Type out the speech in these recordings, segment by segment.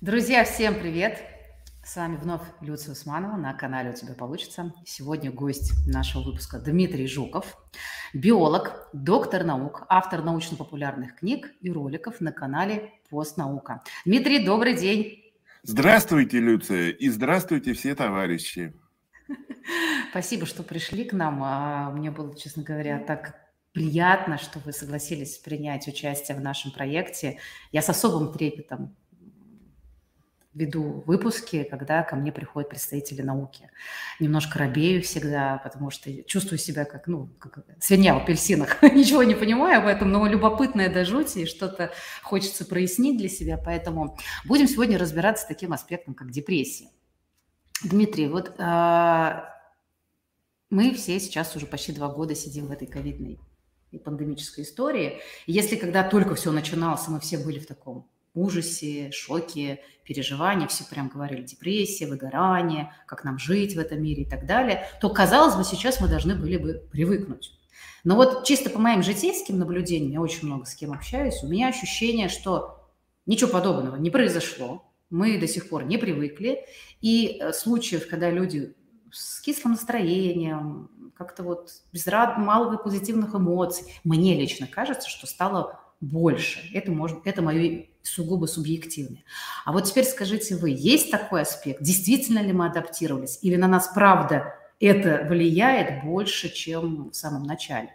Друзья, всем привет! С вами вновь Люция Усманова на канале «У тебя получится». Сегодня гость нашего выпуска Дмитрий Жуков, биолог, доктор наук, автор научно-популярных книг и роликов на канале «Постнаука». Дмитрий, добрый день! Здравствуйте, Люция, и здравствуйте все товарищи. Спасибо, что пришли к нам. А, мне было, честно говоря, так приятно, что вы согласились принять участие в нашем проекте. Я с особым трепетом веду выпуски, когда ко мне приходят представители науки. Немножко робею всегда, потому что чувствую себя как, ну, как свинья в апельсинах. Ничего не понимаю об этом, но любопытное до жути, и что-то хочется прояснить для себя. Поэтому будем сегодня разбираться с таким аспектом, как депрессия. Дмитрий, вот э, мы все сейчас уже почти два года сидим в этой ковидной и пандемической истории. Если когда только все начиналось, мы все были в таком ужасе, шоке, переживания, все прям говорили депрессия, выгорание, как нам жить в этом мире и так далее, то, казалось бы, сейчас мы должны были бы привыкнуть. Но вот чисто по моим житейским наблюдениям, я очень много с кем общаюсь, у меня ощущение, что ничего подобного не произошло, мы до сих пор не привыкли, и э, случаев, когда люди с кислым настроением, как-то вот без рад, мало позитивных эмоций, мне лично кажется, что стало больше. Это, может, это мое сугубо субъективное. А вот теперь скажите вы, есть такой аспект? Действительно ли мы адаптировались? Или на нас правда это влияет больше, чем в самом начале?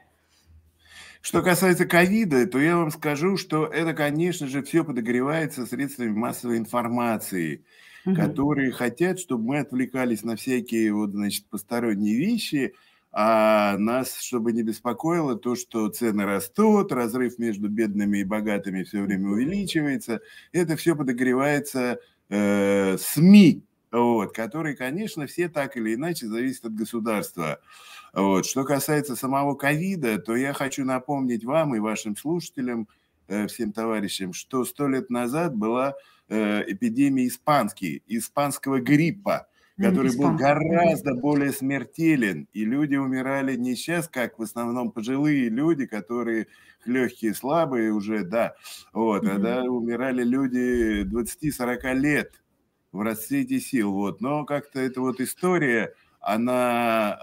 Что касается ковида, то я вам скажу, что это, конечно же, все подогревается средствами массовой информации, угу. которые хотят, чтобы мы отвлекались на всякие вот, значит, посторонние вещи, а нас, чтобы не беспокоило то, что цены растут, разрыв между бедными и богатыми все время увеличивается, это все подогревается э, СМИ, вот, которые, конечно, все так или иначе зависят от государства. Вот. Что касается самого ковида, то я хочу напомнить вам и вашим слушателям, э, всем товарищам, что сто лет назад была э, эпидемия испанский, испанского гриппа который был гораздо более смертелен, и люди умирали не сейчас, как в основном пожилые люди, которые легкие, слабые уже, да, вот, mm-hmm. а да, умирали люди 20-40 лет в расцвете сил, вот, но как-то эта вот история, она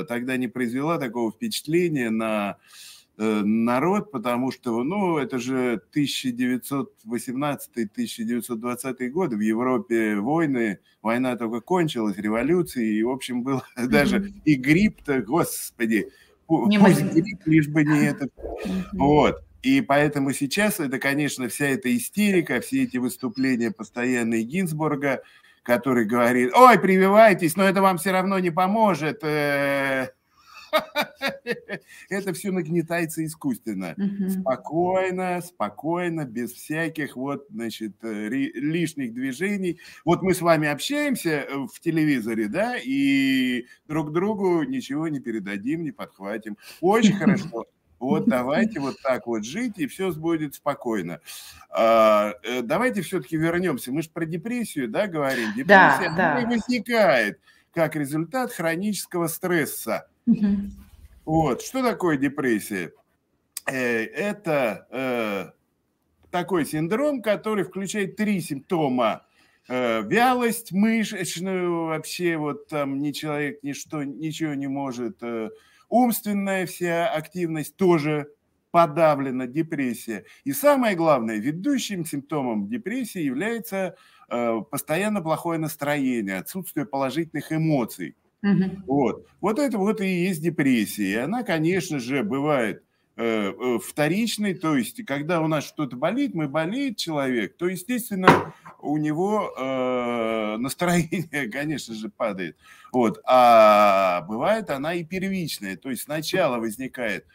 э, тогда не произвела такого впечатления на Э, народ, потому что, ну, это же 1918-1920 годы, в Европе войны, война только кончилась, революции, и, в общем, был mm-hmm. даже и грипп-то, господи, не пусть грипп, лишь бы не это. Mm-hmm. Вот. И поэтому сейчас это, конечно, вся эта истерика, все эти выступления постоянные Гинзбурга, который говорит, ой, прививайтесь, но это вам все равно не поможет. Э, Это все нагнетается искусственно. Спокойно, спокойно, без всяких вот, значит, э, лишних движений. Вот мы с вами общаемся э, в телевизоре, да, и друг другу ничего не передадим, не подхватим. Очень хорошо. Вот давайте вот так вот жить, и все будет спокойно. А, э, давайте все-таки вернемся. Мы же про депрессию, да, говорим. Депрессия да, да. возникает как результат хронического стресса. Вот. Что такое депрессия? Э, это э, такой синдром, который включает три симптома. Э, вялость мышечную, вообще вот там ни человек ничто, ничего не может. Умственная вся активность тоже подавлена, депрессия. И самое главное, ведущим симптомом депрессии является постоянно плохое настроение, отсутствие положительных эмоций. Угу. Вот. вот это вот и есть депрессия. И она, конечно же, бывает э, э, вторичной, то есть когда у нас что-то болит, мы болеет человек, то, естественно, у него э, настроение, конечно же, падает. Вот. А бывает она и первичная, то есть сначала возникает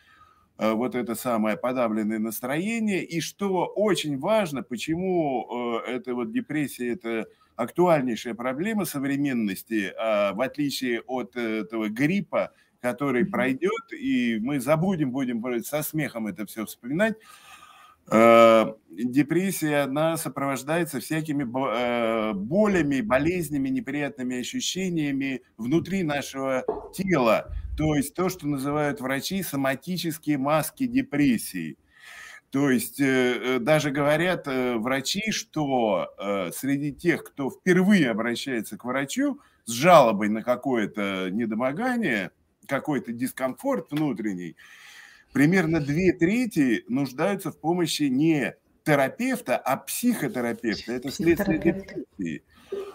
э, вот это самое подавленное настроение, и что очень важно, почему э, это вот депрессия, это актуальнейшая проблема современности, а, в отличие от этого гриппа, который пройдет, и мы забудем, будем со смехом это все вспоминать. А, депрессия, она сопровождается всякими а, болями, болезнями, неприятными ощущениями внутри нашего тела. То есть то, что называют врачи соматические маски депрессии. То есть даже говорят врачи, что среди тех, кто впервые обращается к врачу с жалобой на какое-то недомогание, какой-то дискомфорт внутренний, примерно две трети нуждаются в помощи не терапевта, а психотерапевта. Это следствие депрессии.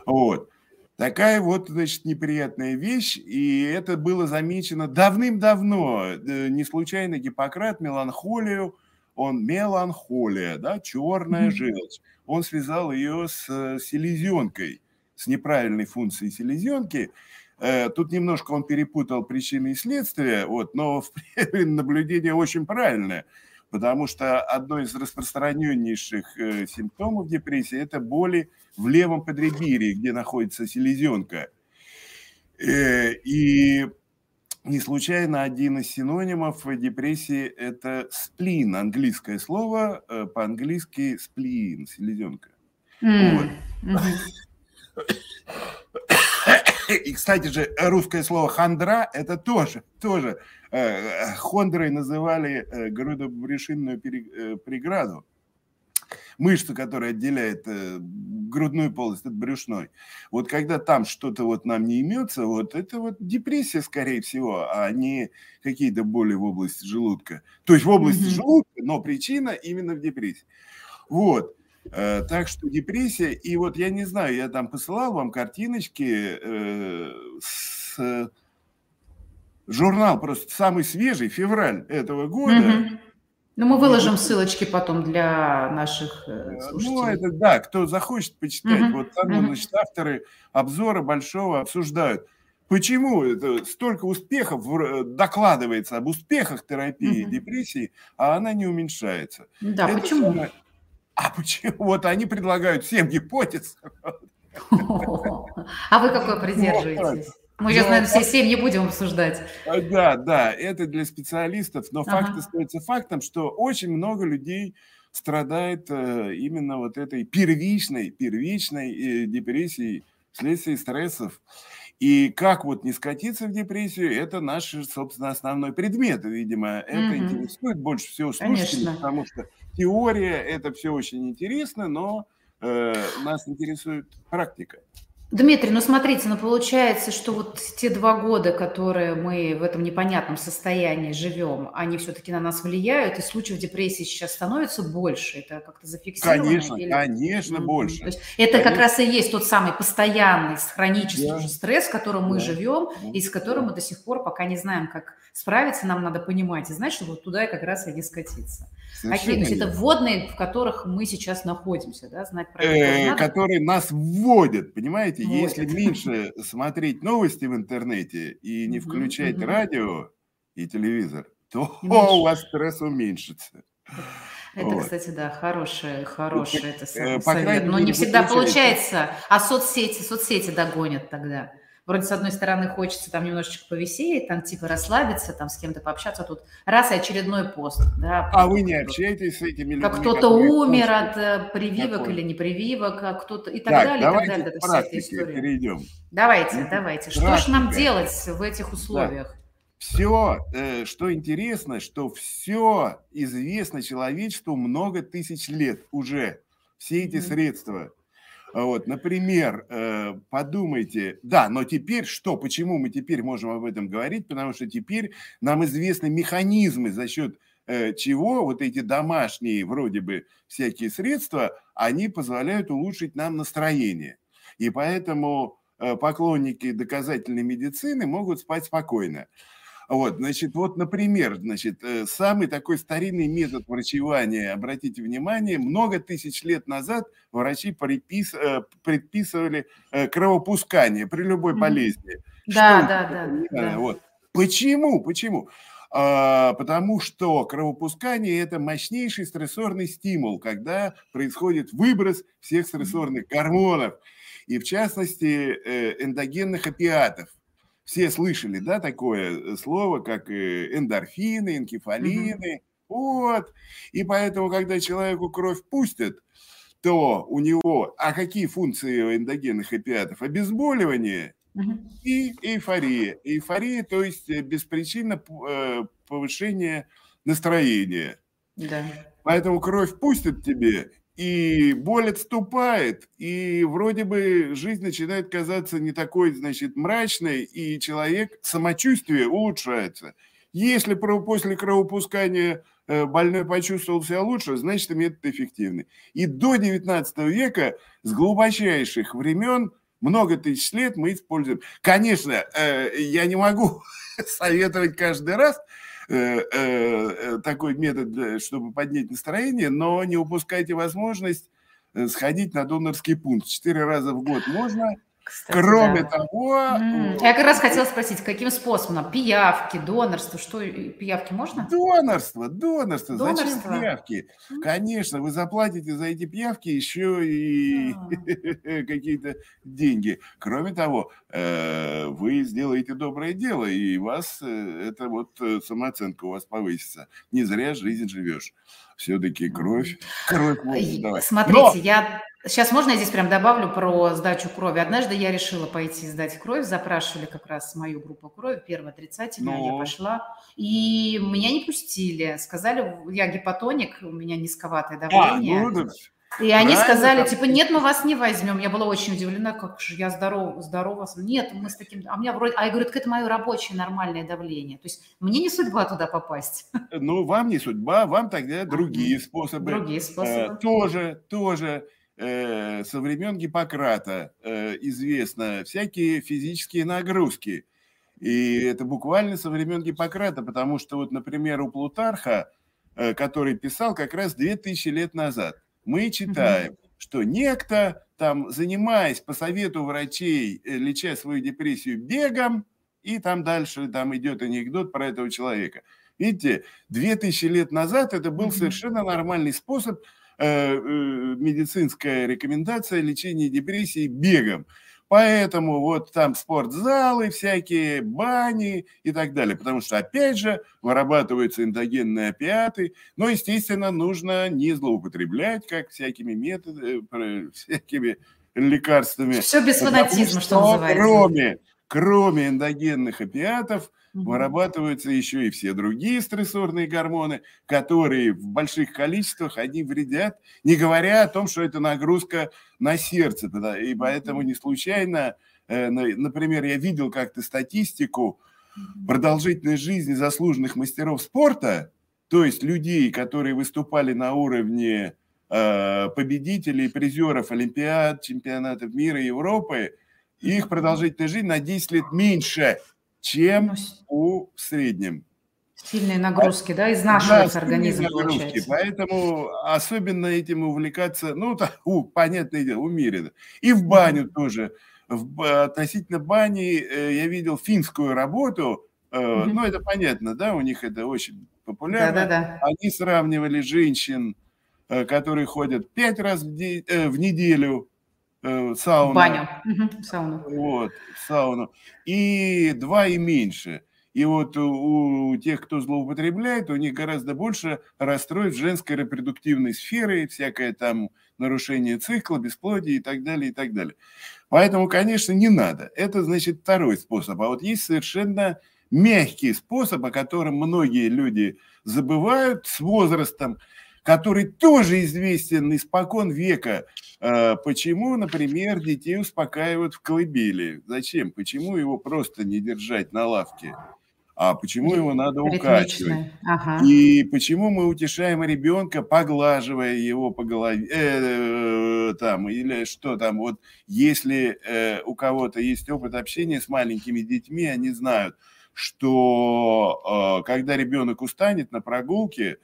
Вот. Такая вот, значит, неприятная вещь, и это было замечено давным-давно. Э, не случайно Гиппократ меланхолию, он меланхолия, да, черная желчь. Он связал ее с э, селезенкой, с неправильной функцией селезенки. Э, тут немножко он перепутал причины и следствия, вот, но наблюдение очень правильное потому что одно из распространеннейших э, симптомов депрессии – это боли в левом подреберье, где находится селезенка. И не случайно один из синонимов депрессии – это сплин, английское слово, э, по-английски сплин, селезенка. Mm. Вот. Mm-hmm. И, кстати же, русское слово хандра – это тоже, тоже э, хондрой называли э, грудобрюшинную э, преграду, мышцу, которая отделяет грудную полость от брюшной. Вот когда там что-то вот нам не имется, вот это вот депрессия, скорее всего, а не какие-то боли в области желудка. То есть в области mm-hmm. желудка, но причина именно в депрессии. Вот. Э, так что депрессия, и вот я не знаю, я там посылал вам картиночки э, с журнал просто самый свежий, февраль этого года. Угу. Ну, мы выложим ссылочки потом для наших э, слушателей. Ну, это да, кто захочет почитать. Угу. Вот там, угу. значит, авторы обзора большого обсуждают. Почему это столько успехов докладывается об успехах терапии угу. депрессии, а она не уменьшается? Да, это почему? Самое, а почему? Вот они предлагают семь гипотез. А вы какой придерживаетесь? Мы сейчас, наверное, все семь не будем обсуждать. А, да, да, это для специалистов, но ага. факт остается фактом, что очень много людей страдает э, именно вот этой первичной, первичной э, депрессией вследствие стрессов. И как вот не скатиться в депрессию, это наш, собственно, основной предмет, видимо. Это угу. интересует больше всего слушателей, Конечно. потому что теория, это все очень интересно, но э, нас интересует практика. Дмитрий, ну смотрите, ну получается, что вот те два года, которые мы в этом непонятном состоянии живем, они все-таки на нас влияют, и случаев депрессии сейчас становится больше, это как-то зафиксировано? Конечно, или... конечно, mm-hmm. больше. То есть это конечно. как раз и есть тот самый постоянный, хронический да. стресс, в котором мы да. живем, да. и с которым да. мы до сих пор пока не знаем, как справиться, нам надо понимать и знать, что вот туда и как раз и не скатиться. Какие, то есть это вводные, в которых мы сейчас находимся, да, знать про это. Э, которые нас вводят, понимаете? Если меньше смотреть новости в интернете и не включать радио и телевизор, то у вас стресс уменьшится. Это, вот. кстати, да, хорошее, хорошее это, это совет. Но не всегда получается. А соцсети, соцсети догонят тогда вроде с одной стороны хочется там немножечко повеселить, там типа расслабиться, там с кем-то пообщаться, а тут раз и очередной пост. Да, а вы не общаетесь с этими людьми? Как кто-то умер от э, прививок Какой? или не прививок, а кто-то и так, так далее, и так далее. Это вся эта история. Перейдем. Давайте, ну, давайте. Что же нам делать в этих условиях? Да. Все, э, что интересно, что все известно человечеству много тысяч лет уже. Все эти mm-hmm. средства – вот, например, э, подумайте, да, но теперь что, почему мы теперь можем об этом говорить? Потому что теперь нам известны механизмы, за счет э, чего вот эти домашние вроде бы всякие средства, они позволяют улучшить нам настроение. И поэтому э, поклонники доказательной медицины могут спать спокойно. Вот, значит, вот, например, значит, э, самый такой старинный метод врачевания, обратите внимание, много тысяч лет назад врачи предпис, э, предписывали э, кровопускание при любой болезни. Да, что да, да, да. Вот. Почему? Почему? А, потому что кровопускание – это мощнейший стрессорный стимул, когда происходит выброс всех стрессорных гормонов, и в частности эндогенных опиатов – все слышали, да, такое э, слово, как э, эндорфины, энкефалины. Угу. Вот. И поэтому, когда человеку кровь пустят, то у него... А какие функции у эндогенных опиатов? Обезболивание угу. и эйфория. Эйфория, то есть э, беспричинно повышение настроения. Да. Поэтому кровь пустит тебе, и боль отступает, и вроде бы жизнь начинает казаться не такой, значит, мрачной, и человек, самочувствие улучшается. Если после кровопускания э, больной почувствовал себя лучше, значит, метод эффективный. И до 19 века с глубочайших времен, много тысяч лет мы используем. Конечно, э, я не могу советовать каждый раз, такой метод, чтобы поднять настроение, но не упускайте возможность сходить на донорский пункт. Четыре раза в год можно – кстати, Кроме да. того... Mm. Я как раз хотела спросить, каким способом? Пиявки, донорство, что, пиявки можно? Донорство, донорство. донорство. Зачем пиявки? Mm. Конечно, вы заплатите за эти пиявки еще и mm. какие-то деньги. Кроме того, э, вы сделаете доброе дело, и у вас э, это вот самооценка у вас повысится. Не зря жизнь живешь. Все-таки кровь, кровь можно Смотрите, Но... я Сейчас можно я здесь прям добавлю про сдачу крови? Однажды я решила пойти сдать кровь, запрашивали как раз мою группу крови, первая отрицательная, Но... я пошла, и меня не пустили. Сказали, я гипотоник, у меня низковатое давление. А, ну, и они сказали, типа, нет, мы вас не возьмем. Я была очень удивлена, как же я здорова, здорова. Нет, мы с таким... А меня вроде... А я говорю, это мое рабочее нормальное давление. То есть мне не судьба туда попасть. Ну, вам не судьба, вам тогда другие способы. Другие способы. Э, тоже, тоже Э, со времен Гиппократа э, известно всякие физические нагрузки. И это буквально со времен Гиппократа, потому что вот, например, у Плутарха, э, который писал как раз 2000 лет назад, мы читаем, угу. что некто, там, занимаясь по совету врачей, леча свою депрессию бегом, и там дальше там идет анекдот про этого человека. Видите, 2000 лет назад это был совершенно нормальный способ Э, э, медицинская рекомендация лечения депрессии бегом. Поэтому вот там спортзалы всякие, бани и так далее. Потому что, опять же, вырабатываются эндогенные опиаты. Но, естественно, нужно не злоупотреблять, как всякими методами, э, всякими лекарствами. Все без фанатизма, что, что называется. Кроме, кроме эндогенных опиатов, вырабатываются еще и все другие стрессорные гормоны, которые в больших количествах они вредят, не говоря о том, что это нагрузка на сердце. И поэтому не случайно, э, например, я видел как-то статистику продолжительной жизни заслуженных мастеров спорта, то есть людей, которые выступали на уровне э, победителей, призеров Олимпиад, чемпионатов мира и Европы, их продолжительная жизнь на 10 лет меньше – чем ну, у среднем. Сильные нагрузки, да, изнашивается да, организм, нагрузки. получается. Поэтому особенно этим увлекаться, ну, так, у, понятное дело, умеренно. И в баню mm-hmm. тоже. В, относительно бани э, я видел финскую работу, mm-hmm. ну, это понятно, да, у них это очень популярно. Да-да-да. Они сравнивали женщин, э, которые ходят пять раз в, э, в неделю э, сауну. Баню. Угу, сауну. Вот, сауну. И два и меньше. И вот у, у тех, кто злоупотребляет, у них гораздо больше расстройств женской репродуктивной сферы, всякое там нарушение цикла, бесплодие и так далее, и так далее. Поэтому, конечно, не надо. Это, значит, второй способ. А вот есть совершенно мягкий способ, о котором многие люди забывают с возрастом – который тоже известен испокон века. А, почему, например, детей успокаивают в колыбели? Зачем? Почему его просто не держать на лавке? А почему его надо укачивать? Ага. И почему мы утешаем ребенка, поглаживая его по голове, э, э, там, или что там, вот если э, у кого-то есть опыт общения с маленькими детьми, они знают, что э, когда ребенок устанет на прогулке,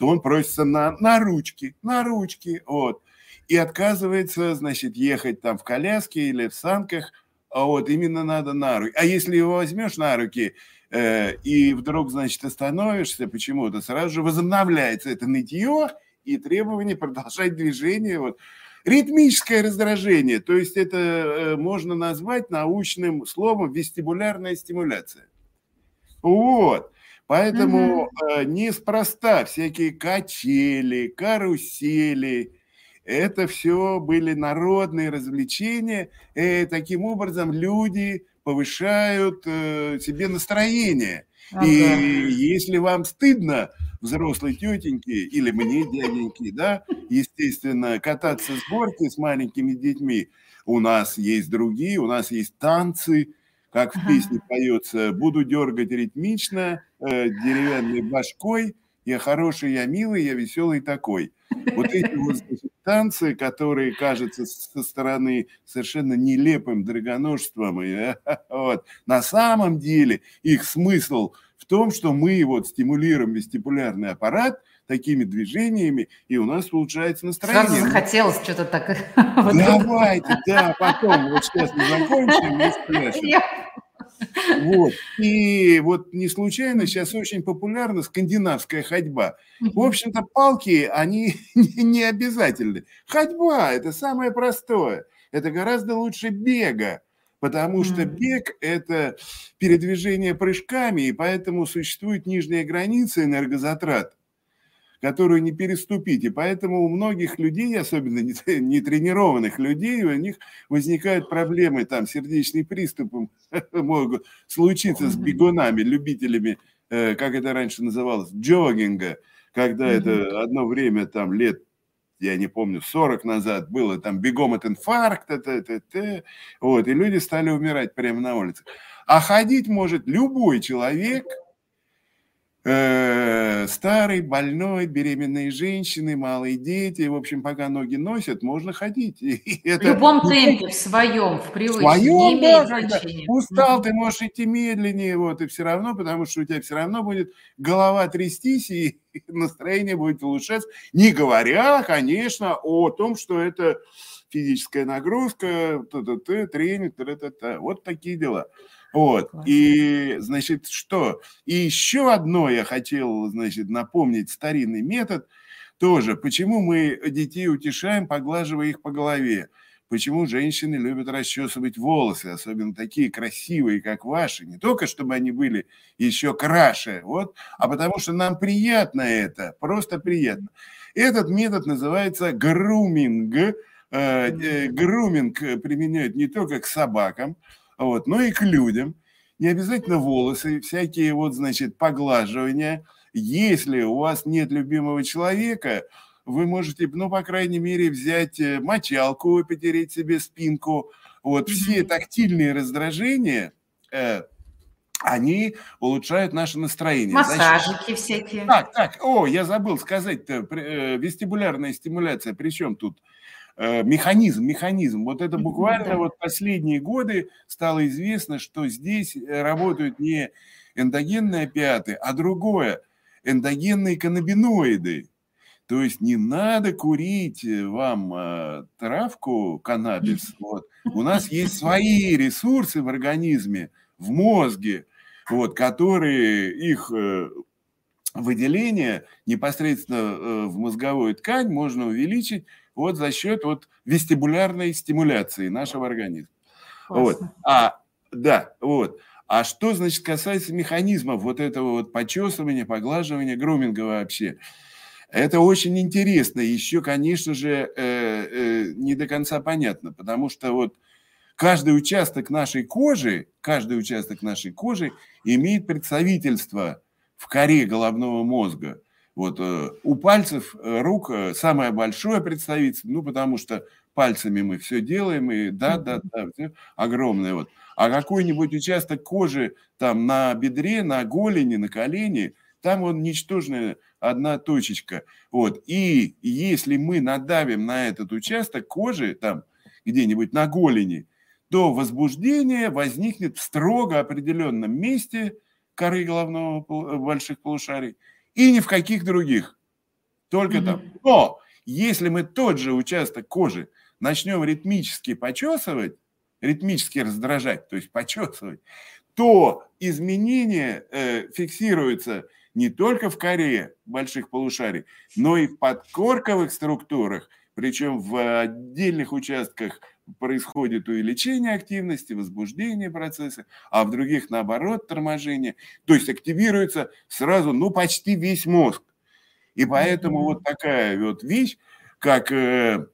то он просится на, на ручки, на ручки, вот. И отказывается, значит, ехать там в коляске или в санках, а вот именно надо на руки. А если его возьмешь на руки э, и вдруг, значит, остановишься почему-то, сразу же возобновляется это нытье и требование продолжать движение. Вот. Ритмическое раздражение, то есть это э, можно назвать научным словом вестибулярная стимуляция. Вот. Поэтому угу. неспроста всякие качели, карусели, это все были народные развлечения. И таким образом люди повышают э, себе настроение. Ага. И если вам стыдно взрослой тетеньки или мне дяденьки, да, естественно, кататься с горки с маленькими детьми. У нас есть другие, у нас есть танцы, как в песне поется, буду дергать ритмично, э, деревянной башкой, я хороший, я милый, я веселый такой. Вот эти вот значит, танцы, которые кажутся со стороны совершенно нелепым драгоножеством, и, вот, на самом деле их смысл в том, что мы вот стимулируем вестибулярный аппарат такими движениями, и у нас получается настроение. Сразу захотелось что-то так. Давайте, да, потом, вот сейчас мы закончим и спрашиваем. Вот. И вот не случайно сейчас очень популярна скандинавская ходьба. В общем-то, палки, они не обязательны. Ходьба – это самое простое. Это гораздо лучше бега, потому что бег – это передвижение прыжками, и поэтому существует нижняя граница энергозатрат которую не переступить. И поэтому у многих людей, особенно нетренированных людей, у них возникают проблемы, там, сердечные приступы могут случиться с бегунами, любителями, э, как это раньше называлось, джогинга, когда это одно время, там, лет я не помню, 40 назад было, там бегом от инфаркта, т -т -т, вот, и люди стали умирать прямо на улице. А ходить может любой человек – э, старый, больной, беременные женщины, малые дети. В общем, пока ноги носят, можно ходить. И это... В любом темпе, в своем, в привычном, своем, не имеет да. Устал, ты можешь идти медленнее, вот, и все равно, потому что у тебя все равно будет голова трястись, и настроение будет улучшаться. Не говоря, конечно, о том, что это физическая нагрузка, т -т -т, тренинг, т -т -т, вот такие дела. Вот. И, значит, что? И еще одно я хотел, значит, напомнить старинный метод тоже. Почему мы детей утешаем, поглаживая их по голове? Почему женщины любят расчесывать волосы, особенно такие красивые, как ваши? Не только, чтобы они были еще краше, вот, а потому что нам приятно это, просто приятно. Этот метод называется груминг. Э, э, груминг применяют не только к собакам, вот, но и к людям. Не обязательно волосы, всякие вот, значит, поглаживания. Если у вас нет любимого человека, вы можете, ну, по крайней мере, взять э, мочалку, потереть себе спинку. Вот все тактильные раздражения, э, они улучшают наше настроение. Массажики Значит, всякие. Так, так, о, я забыл сказать-то, э, вестибулярная стимуляция, причем тут Э, механизм, механизм. Вот это буквально вот последние годы стало известно, что здесь э, работают не эндогенные опиаты, а другое, эндогенные каннабиноиды. То есть не надо курить э, вам травку, каннабис. Вот. У нас есть свои ресурсы в организме, в мозге, вот, которые их выделение непосредственно в мозговую ткань можно увеличить вот за счет вот вестибулярной стимуляции нашего организма. Вот. А, да, вот. А что, значит, касается механизмов вот этого вот почесывания, поглаживания, груминга вообще? Это очень интересно. Еще, конечно же, э, э, не до конца понятно, потому что вот каждый участок нашей кожи, каждый участок нашей кожи имеет представительство в коре головного мозга. Вот э, у пальцев э, рук э, самое большое представительство, ну, потому что пальцами мы все делаем, и да, да, да, все огромное вот. А какой-нибудь участок кожи там на бедре, на голени, на колени, там он ничтожная одна точечка. Вот. И если мы надавим на этот участок кожи, там где-нибудь на голени, то возбуждение возникнет в строго определенном месте коры головного больших полушарий – и ни в каких других. Только mm-hmm. там. Но если мы тот же участок кожи начнем ритмически почесывать, ритмически раздражать, то есть почесывать, то изменения э, фиксируются не только в коре больших полушарий, но и в подкорковых структурах, причем в отдельных участках происходит увеличение активности, возбуждение процесса, а в других, наоборот, торможение. То есть активируется сразу, ну, почти весь мозг. И поэтому вот такая вот вещь, как э,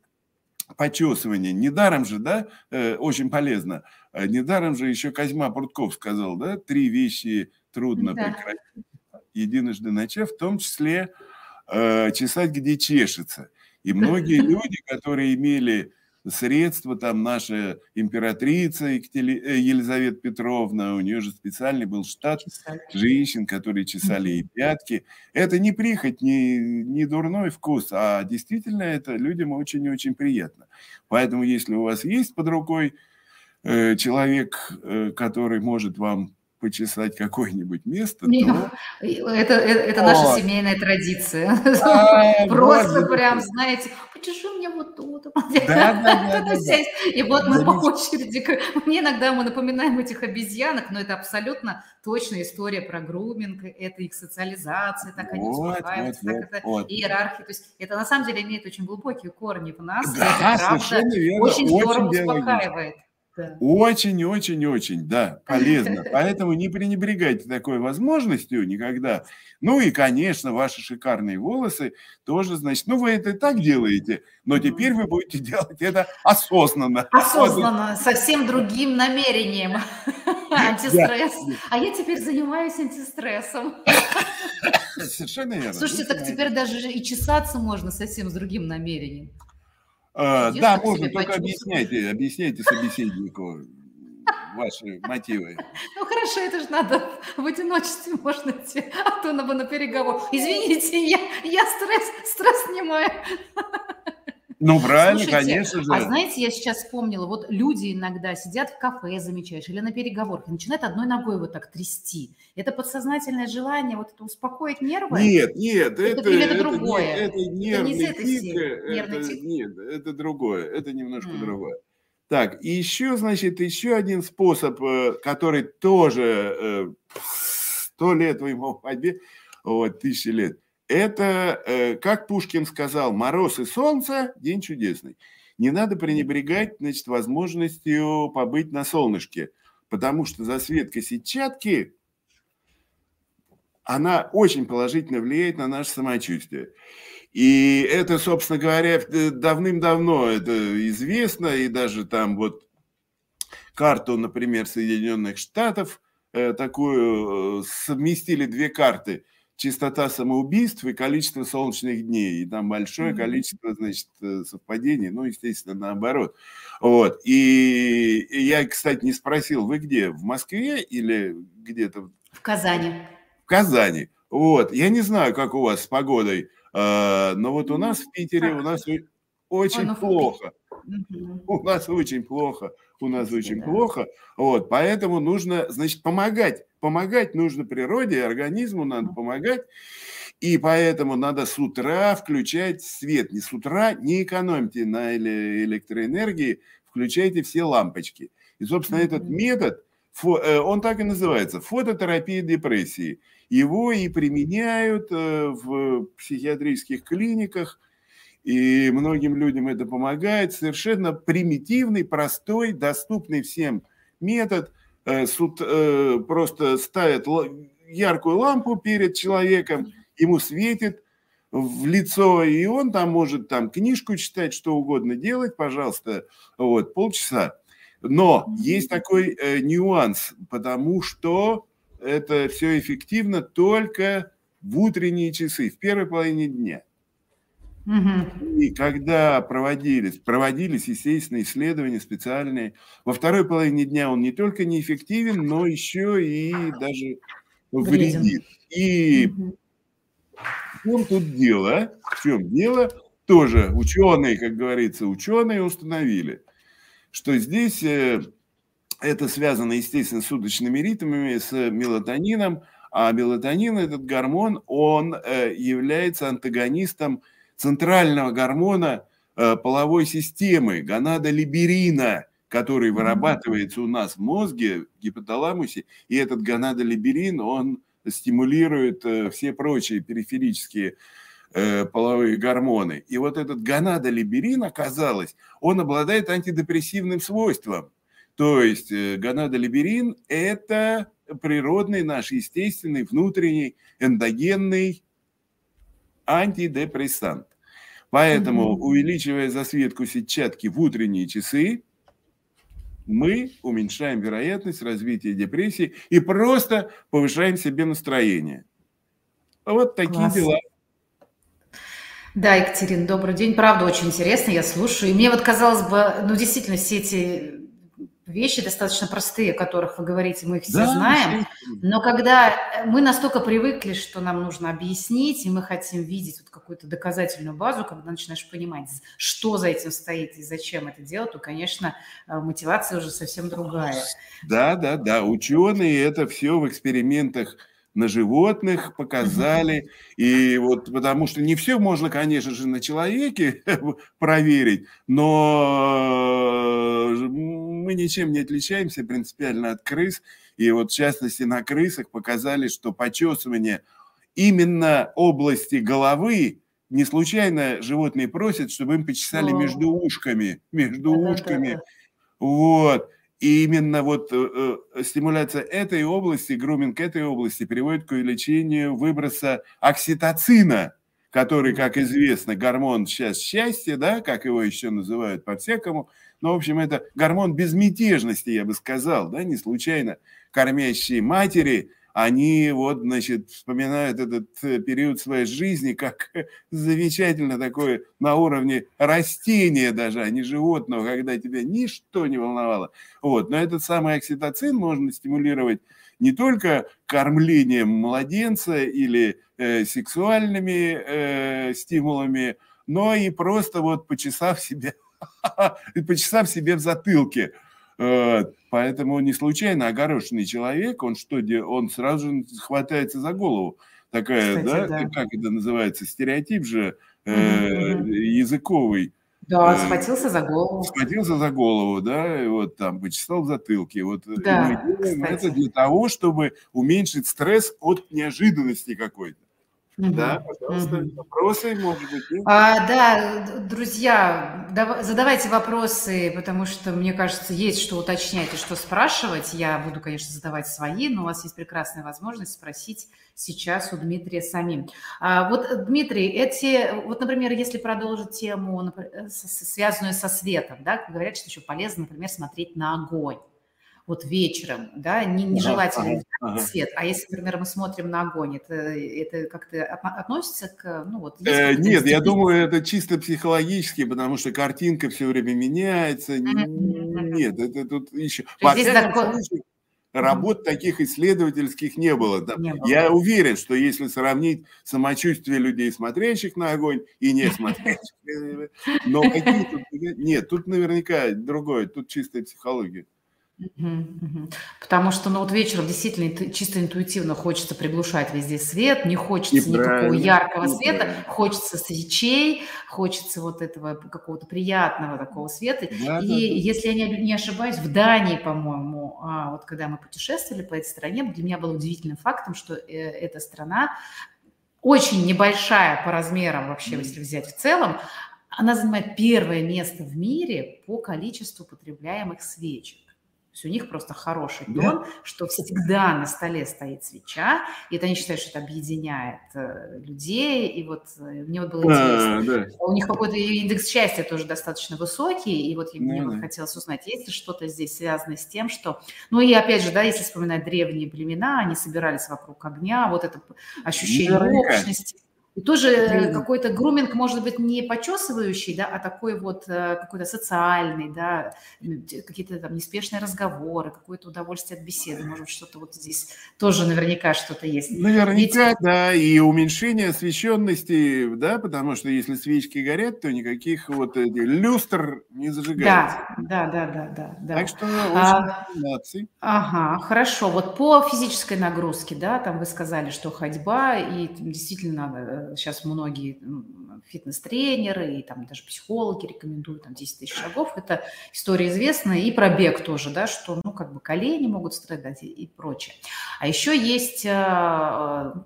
почесывание, недаром же, да, э, очень полезно, э, недаром же еще Козьма Прутков сказал, да, три вещи трудно да. прекратить. единожды начав, в том числе э, чесать, где чешется. И многие люди, которые имели средства, там наша императрица э, Елизавета Петровна, у нее же специальный был штат женщин, которые чесали ей пятки. Это не прихоть, не, не дурной вкус, а действительно это людям очень-очень приятно. Поэтому если у вас есть под рукой э, человек, э, который может вам почесать какое-нибудь место, то... Это, это, это наша семейная традиция. А, Просто прям, знаете, почешу мне вот тут. Да, да, да, И вот мы по очереди, мне иногда мы напоминаем этих обезьянок, но это абсолютно точная история про груминг, это их социализация, так они успокаиваются, так это иерархия. То есть это на самом деле имеет очень глубокие корни в нас, это правда очень здорово успокаивает. Очень-очень-очень, да, полезно. Поэтому не пренебрегайте такой возможностью никогда. Ну и, конечно, ваши шикарные волосы тоже, значит, ну вы это и так делаете, но теперь вы будете делать это осознанно. Осознанно, совсем другим намерением. Антистресс. А я теперь занимаюсь антистрессом. Совершенно верно. Слушайте, так теперь даже и чесаться можно совсем с другим намерением. А, да, можно, только объясняйте, объясняйте собеседнику ваши мотивы. Ну хорошо, это же надо в одиночестве можно идти, а то надо на переговор. Извините, я, я стресс, стресс снимаю. Ну, правильно, Слушайте, конечно же. А знаете, я сейчас вспомнила, вот люди иногда сидят в кафе, замечаешь, или на переговорах, и начинают одной ногой вот так трясти. Это подсознательное желание вот это успокоить нервы? Нет, нет, это, это, это другое. Это, это нервный это не тик, это, тик? Нет, это другое, это немножко mm. другое. Так, и еще, значит, еще один способ, э, который тоже э, сто лет в его ходьбе, вот, тысячи лет – это, э, как Пушкин сказал, мороз и солнце – день чудесный. Не надо пренебрегать значит, возможностью побыть на солнышке, потому что засветка сетчатки, она очень положительно влияет на наше самочувствие. И это, собственно говоря, давным-давно это известно, и даже там вот карту, например, Соединенных Штатов, э, такую э, совместили две карты – частота самоубийств и количество солнечных дней. И там большое mm-hmm. количество, значит, э, совпадений, ну, естественно, наоборот. Вот. И, и я, кстати, не спросил, вы где, в Москве или где-то? В Казани. В Казани. Вот. Я не знаю, как у вас с погодой, э, но вот у нас в Питере, у нас очень плохо. У нас очень плохо, у нас очень плохо. Вот, поэтому нужно, значит, помогать. Помогать нужно природе, организму надо помогать. И поэтому надо с утра включать свет. Не с утра, не экономьте на электроэнергии, включайте все лампочки. И, собственно, этот метод, э, он так и называется, фототерапия депрессии. Его и применяют э, в психиатрических клиниках, и многим людям это помогает. Совершенно примитивный, простой, доступный всем метод. Э, суд э, просто ставят яркую лампу перед человеком, ему светит в лицо, и он там может там книжку читать, что угодно делать, пожалуйста, вот, полчаса. Но есть такой э, нюанс, потому что это все эффективно только в утренние часы, в первой половине дня. Угу. И когда проводились, проводились, естественно, исследования специальные, во второй половине дня он не только неэффективен, но еще и даже вредит. И угу. в чем тут дело? В чем дело? Тоже ученые, как говорится, ученые установили, что здесь э, это связано, естественно, с суточными ритмами, с мелатонином, а мелатонин, этот гормон, он э, является антагонистом центрального гормона э, половой системы, гонадолиберина, который вырабатывается у нас в мозге, в гипоталамусе, и этот гонадолиберин, он стимулирует э, все прочие периферические э, половые гормоны. И вот этот гонадолиберин, оказалось, он обладает антидепрессивным свойством. То есть гонадолиберин – это природный наш естественный внутренний эндогенный антидепрессант. Поэтому, mm-hmm. увеличивая засветку сетчатки в утренние часы, мы уменьшаем вероятность развития депрессии и просто повышаем себе настроение. Вот такие Класс. дела. Да, Екатерина, добрый день. Правда, очень интересно, я слушаю. И мне вот казалось бы, ну, действительно, все эти вещи достаточно простые, о которых вы говорите, мы их все да, знаем. Но когда мы настолько привыкли, что нам нужно объяснить, и мы хотим видеть вот какую-то доказательную базу, когда начинаешь понимать, что за этим стоит и зачем это делать, то, конечно, э, мотивация уже совсем другая. Да, да, да. Ученые это все в экспериментах на животных показали. И вот потому что не все можно, конечно же, на человеке проверить, но мы ничем не отличаемся принципиально от крыс. И вот в частности на крысах показали, что почесывание именно области головы не случайно животные просят, чтобы им почесали между ушками, между ушками. Вот. И именно вот э, э, стимуляция этой области, груминг этой области приводит к увеличению выброса окситоцина, который, как известно, гормон сейчас счастья, да, как его еще называют по-всякому. Но, в общем, это гормон безмятежности, я бы сказал, да, не случайно кормящие матери – они вот, значит, вспоминают этот э, период своей жизни как замечательно такое на уровне растения даже, а не животного, когда тебя ничто не волновало. Вот. Но этот самый окситоцин можно стимулировать не только кормлением младенца или э, сексуальными э, стимулами, но и просто вот почесав себе, почесав себе в затылке – Э, поэтому не случайно огорошенный человек, он что, он сразу же хватается за голову. Такая, Кстати, да, да, как это называется, стереотип же э, языковый. Да, э, схватился за голову. Схватился за голову, да, и вот там почесал в затылке. Вот да, мы делаем это для того, чтобы уменьшить стресс от неожиданности какой-то. Угу. Да, пожалуйста, угу. вопросы, может быть. А, да, друзья, задавайте вопросы, потому что, мне кажется, есть что уточнять и что спрашивать. Я буду, конечно, задавать свои, но у вас есть прекрасная возможность спросить сейчас у Дмитрия самим. А, вот, Дмитрий, эти, вот, например, если продолжить тему, связанную со светом, да, говорят, что еще полезно, например, смотреть на огонь вот вечером, да, не, нежелательно ага, ага. свет. А если, например, мы смотрим на огонь, это, это как-то относится к, ну вот... Э, нет, я думаю, это чисто психологически, потому что картинка все время меняется. Нет, это тут еще... Во всяком случае, работ таких исследовательских не было. Не было. Я уверен, что если сравнить самочувствие людей, смотрящих на огонь, и не смотрящих, но какие тут... Нет, тут наверняка другое, тут чистая психология. Потому что, ну, вот вечером действительно чисто интуитивно хочется приглушать везде свет, не хочется никакого яркого света, хочется свечей, хочется вот этого какого-то приятного такого света. Да, И да, да. если я не, не ошибаюсь, в Дании, по-моему, а, вот когда мы путешествовали по этой стране, для меня было удивительным фактом, что э, эта страна очень небольшая по размерам вообще, если взять в целом, она занимает первое место в мире по количеству потребляемых свечек есть у них просто хороший тон, да. что всегда на столе стоит свеча, и это они считают, что это объединяет э, людей, и вот э, мне вот было интересно. А, да. У них какой-то индекс счастья тоже достаточно высокий, и вот ну, мне да. вот хотелось узнать, есть ли что-то здесь связанное с тем, что... Ну и опять же, да, если вспоминать древние племена, они собирались вокруг огня, вот это ощущение общности, и тоже mm какой-то груминг может быть не почесывающий, да, а такой вот э, какой-то социальный, да, какие-то там неспешные разговоры, какое-то удовольствие от беседы, может что-то вот здесь тоже наверняка что-то есть. Наверняка, Ведь... да, и уменьшение освещенности, да, потому что если свечки горят, то никаких вот люстр не зажигается. Да, да, да, да, да. Так что а, очень а, Ага, хорошо. Вот по физической нагрузке, да, там вы сказали, что ходьба, и действительно надо э, сейчас многие фитнес-тренеры и там даже психологи рекомендуют там 10 тысяч шагов. Это история известная. И про бег тоже, да, что, ну, как бы колени могут страдать и, и прочее. А еще есть а, а,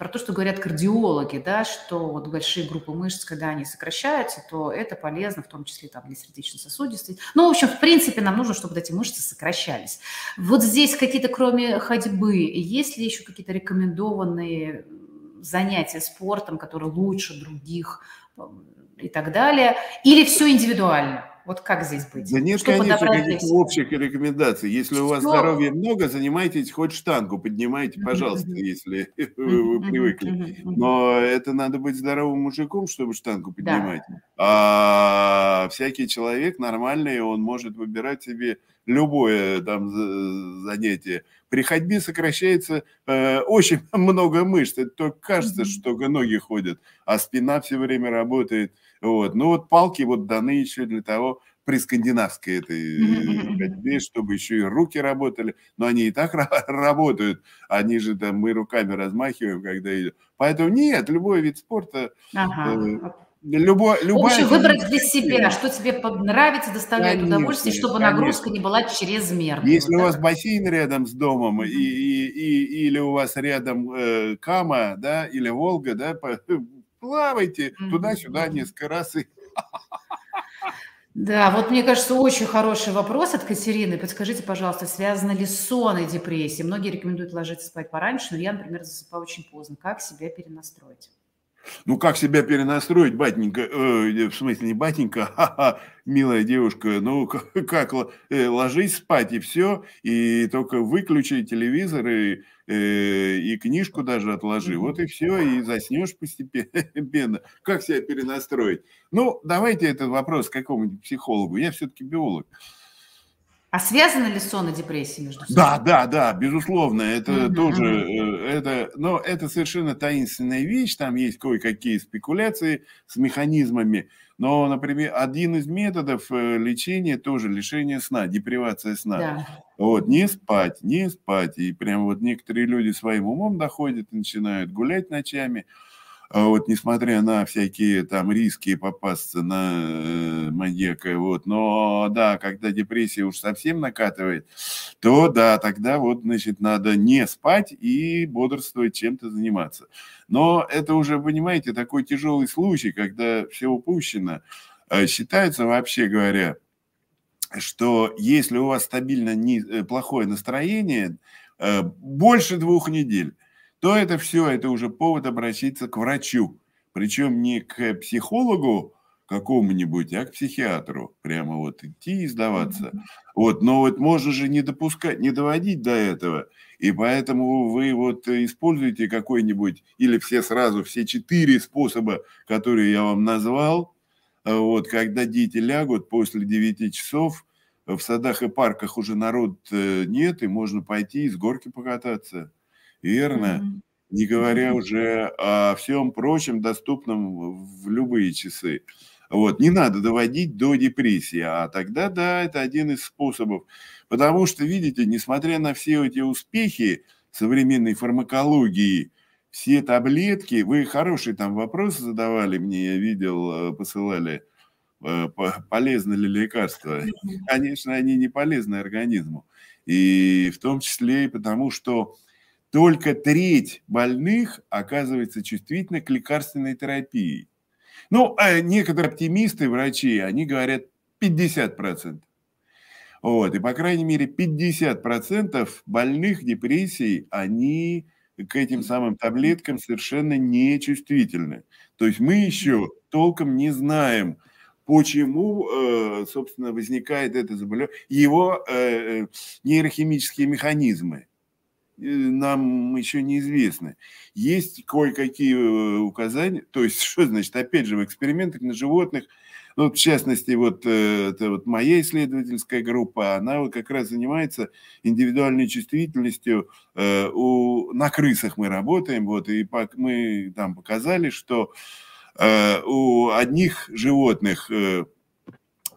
про то, что говорят кардиологи, да, что вот большие группы мышц, когда они сокращаются, то это полезно, в том числе там для сердечно-сосудистой. Ну, в общем, в принципе, нам нужно, чтобы эти мышцы сокращались. Вот здесь какие-то, кроме ходьбы, есть ли еще какие-то рекомендованные занятия спортом, которые лучше других и так далее, или все индивидуально? Вот как здесь быть? Да нет, Что конечно, каких-то общих рекомендаций. Если Что? у вас здоровья много, занимайтесь хоть штангу, поднимайте, пожалуйста, если вы привыкли. Но это надо быть здоровым мужиком, чтобы штангу поднимать. А всякий человек нормальный, он может выбирать себе любое там занятие. При ходьбе сокращается э, очень много мышц. Это только кажется, что только ноги ходят, а спина все время работает. Вот. Ну вот палки вот даны еще для того, при скандинавской этой ходьбе, чтобы еще и руки работали. Но они и так работают. Они же там, мы руками размахиваем, когда идем. Поэтому нет, любой вид спорта... Ага. Любо, любая... Лучше выбрать для себя, что тебе нравится, доставляет конечно, удовольствие, чтобы конечно. нагрузка не была чрезмерной. Если вот у вас бассейн рядом с домом, mm-hmm. и, и, и, или у вас рядом э, Кама, да, или Волга, да, плавайте mm-hmm. туда-сюда несколько раз и да, вот мне кажется, очень хороший вопрос от Катерины. Подскажите, пожалуйста, связано ли сон и депрессия? Многие рекомендуют ложиться спать пораньше, но я, например, засыпаю очень поздно. Как себя перенастроить? Ну, как себя перенастроить, батенька, э, в смысле не батенька, ха-ха, милая девушка, ну, как, как э, ложись спать и все, и только выключи телевизор и, э, и книжку даже отложи, вот и все, и заснешь постепенно. Как себя перенастроить? Ну, давайте этот вопрос какому-нибудь психологу, я все-таки биолог. А связаны ли сон и депрессия между собой? Да, да, да, безусловно, это mm-hmm. тоже, э, это, но это совершенно таинственная вещь, там есть кое-какие спекуляции с механизмами, но, например, один из методов э, лечения тоже лишение сна, депривация сна. Да. Вот, не спать, не спать, и прям вот некоторые люди своим умом доходят и начинают гулять ночами, а вот несмотря на всякие там риски попасться на э, маньяка, вот, но да, когда депрессия уж совсем накатывает, то да, тогда вот, значит, надо не спать и бодрствовать, чем-то заниматься. Но это уже, понимаете, такой тяжелый случай, когда все упущено. А считается, вообще говоря, что если у вас стабильно не, э, плохое настроение, э, больше двух недель, то это все, это уже повод обратиться к врачу. Причем не к психологу какому-нибудь, а к психиатру. Прямо вот идти и сдаваться. Вот, но вот можно же не допускать, не доводить до этого. И поэтому вы вот используете какой-нибудь, или все сразу, все четыре способа, которые я вам назвал, вот, когда дети лягут после 9 часов, в садах и парках уже народ э, нет, и можно пойти и с горки покататься верно? Mm-hmm. Не говоря уже о всем прочем, доступном в любые часы. Вот, не надо доводить до депрессии, а тогда, да, это один из способов. Потому что, видите, несмотря на все эти успехи современной фармакологии, все таблетки, вы хорошие там вопросы задавали мне, я видел, э, посылали, э, полезны ли лекарства. Конечно, они не полезны организму. И в том числе и потому, что только треть больных оказывается чувствительна к лекарственной терапии. Ну, а некоторые оптимисты, врачи, они говорят 50%. Вот, и по крайней мере 50% больных депрессией, они к этим самым таблеткам совершенно не чувствительны. То есть мы еще толком не знаем, почему, э, собственно, возникает это заболевание, его э, э, нейрохимические механизмы. Э, нам еще неизвестны. Есть кое-какие э, указания, то есть, что значит, опять же, в экспериментах на животных, ну, в частности, вот, э, это вот моя исследовательская группа, она вот как раз занимается индивидуальной чувствительностью. У, на крысах мы работаем, вот, и мы там показали, что у одних животных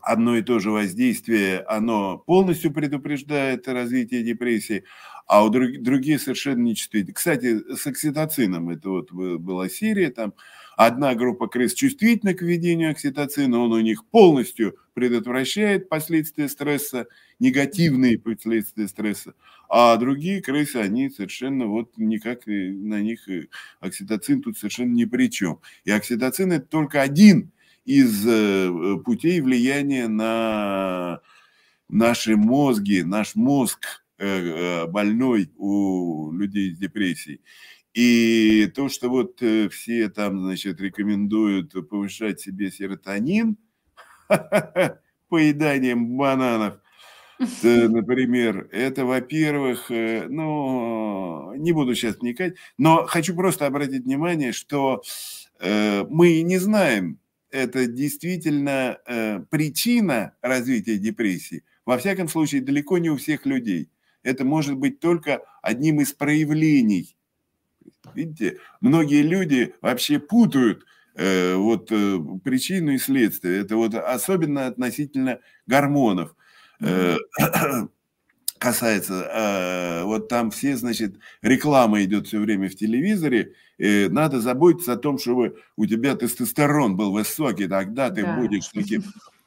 одно и то же воздействие, оно полностью предупреждает развитие депрессии, а у друг, другие совершенно нечувствительны. Кстати, с окситоцином это вот была серия, там одна группа крыс чувствительна к введению окситоцина, он у них полностью предотвращает последствия стресса, негативные последствия стресса, а другие крысы, они совершенно вот никак на них окситоцин тут совершенно ни при чем. И окситоцин это только один из э, путей влияния на наши мозги, наш мозг Э, э, больной у людей с депрессией. И то, что вот э, все там, значит, рекомендуют повышать себе серотонин, поеданием бананов, например, это, во-первых, э, ну, не буду сейчас вникать, но хочу просто обратить внимание, что э, мы не знаем, это действительно э, причина развития депрессии. Во всяком случае, далеко не у всех людей. Это может быть только одним из проявлений. Видите, многие люди вообще путают э, вот э, причину и следствие. Это вот особенно относительно гормонов. Э, касается, э, вот там все, значит, реклама идет все время в телевизоре, э, надо заботиться о том, чтобы у тебя тестостерон был высокий, тогда ты да. будешь таким,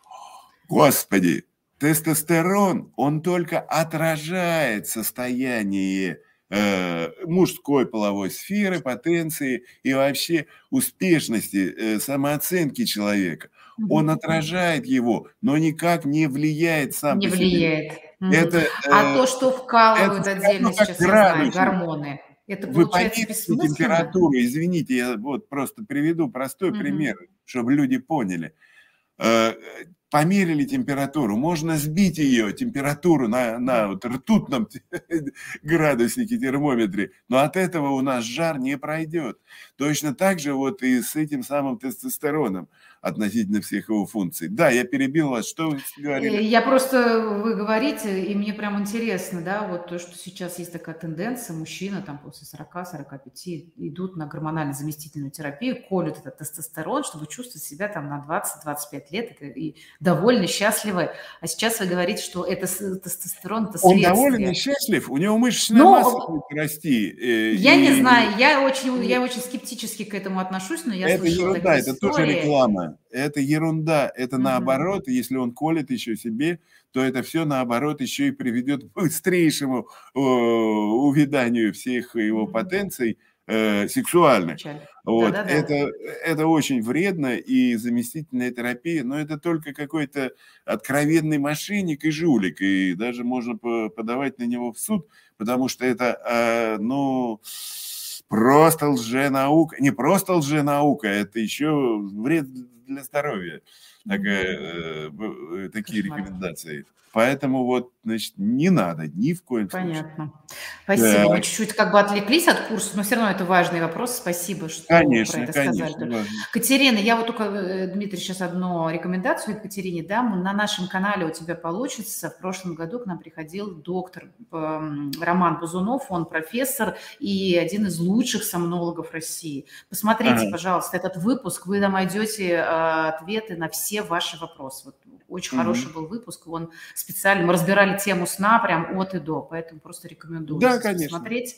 господи, тестостерон, он только отражает состояние э, мужской половой сферы, потенции и вообще успешности, э, самооценки человека. Он отражает его, но никак не влияет сам Не влияет. Это, а э, то, что вкалывают это, отдельно сейчас, я знаю, гормоны, это Вы померите температуру, извините, я вот просто приведу простой угу. пример, чтобы люди поняли. Померили температуру, можно сбить ее, температуру на, на вот ртутном градуснике термометре, но от этого у нас жар не пройдет. Точно так же вот и с этим самым тестостероном относительно всех его функций. Да, я перебил вас, что вы говорили? Э, я просто, вы говорите, и мне прям интересно, да, вот то, что сейчас есть такая тенденция, мужчина там после 40-45 идут на гормонально-заместительную терапию, колют этот тестостерон, чтобы чувствовать себя там на 20-25 лет и довольны, счастливы. А сейчас вы говорите, что это тестостерон, это следствие. Он доволен и счастлив, у него мышечная но, масса будет расти. Э, я и... не знаю, я очень, я очень скептически к этому отношусь, но я это слышала ерунда, это истории. тоже реклама это ерунда, это mm-hmm. наоборот, если он колет еще себе, то это все наоборот еще и приведет к быстрейшему э, увиданию всех его потенций э, сексуальных. Вот. Да, да, да. Это, это очень вредно, и заместительная терапия, но это только какой-то откровенный мошенник и жулик, и даже можно подавать на него в суд, потому что это, э, ну, просто лженаука, не просто лженаука, это еще вред для здоровья. Такая, э, э, такие рекомендации. Поэтому вот, значит, не надо ни в коем Понятно. случае. Понятно. Спасибо. Да. Мы чуть-чуть как бы отвлеклись от курса, но все равно это важный вопрос. Спасибо, что конечно, про это конечно, сказали. Важно. Катерина, я вот только, э, Дмитрий, сейчас одну рекомендацию Катерине дам. На нашем канале у тебя получится. В прошлом году к нам приходил доктор Роман Бузунов, он профессор и один из лучших сомнологов России. Посмотрите, ага. пожалуйста, этот выпуск, вы там найдете э, ответы на все ваши вопросы. Вот очень mm-hmm. хороший был выпуск, он специально, мы разбирали тему сна прям от и до, поэтому просто рекомендую да, конечно. посмотреть.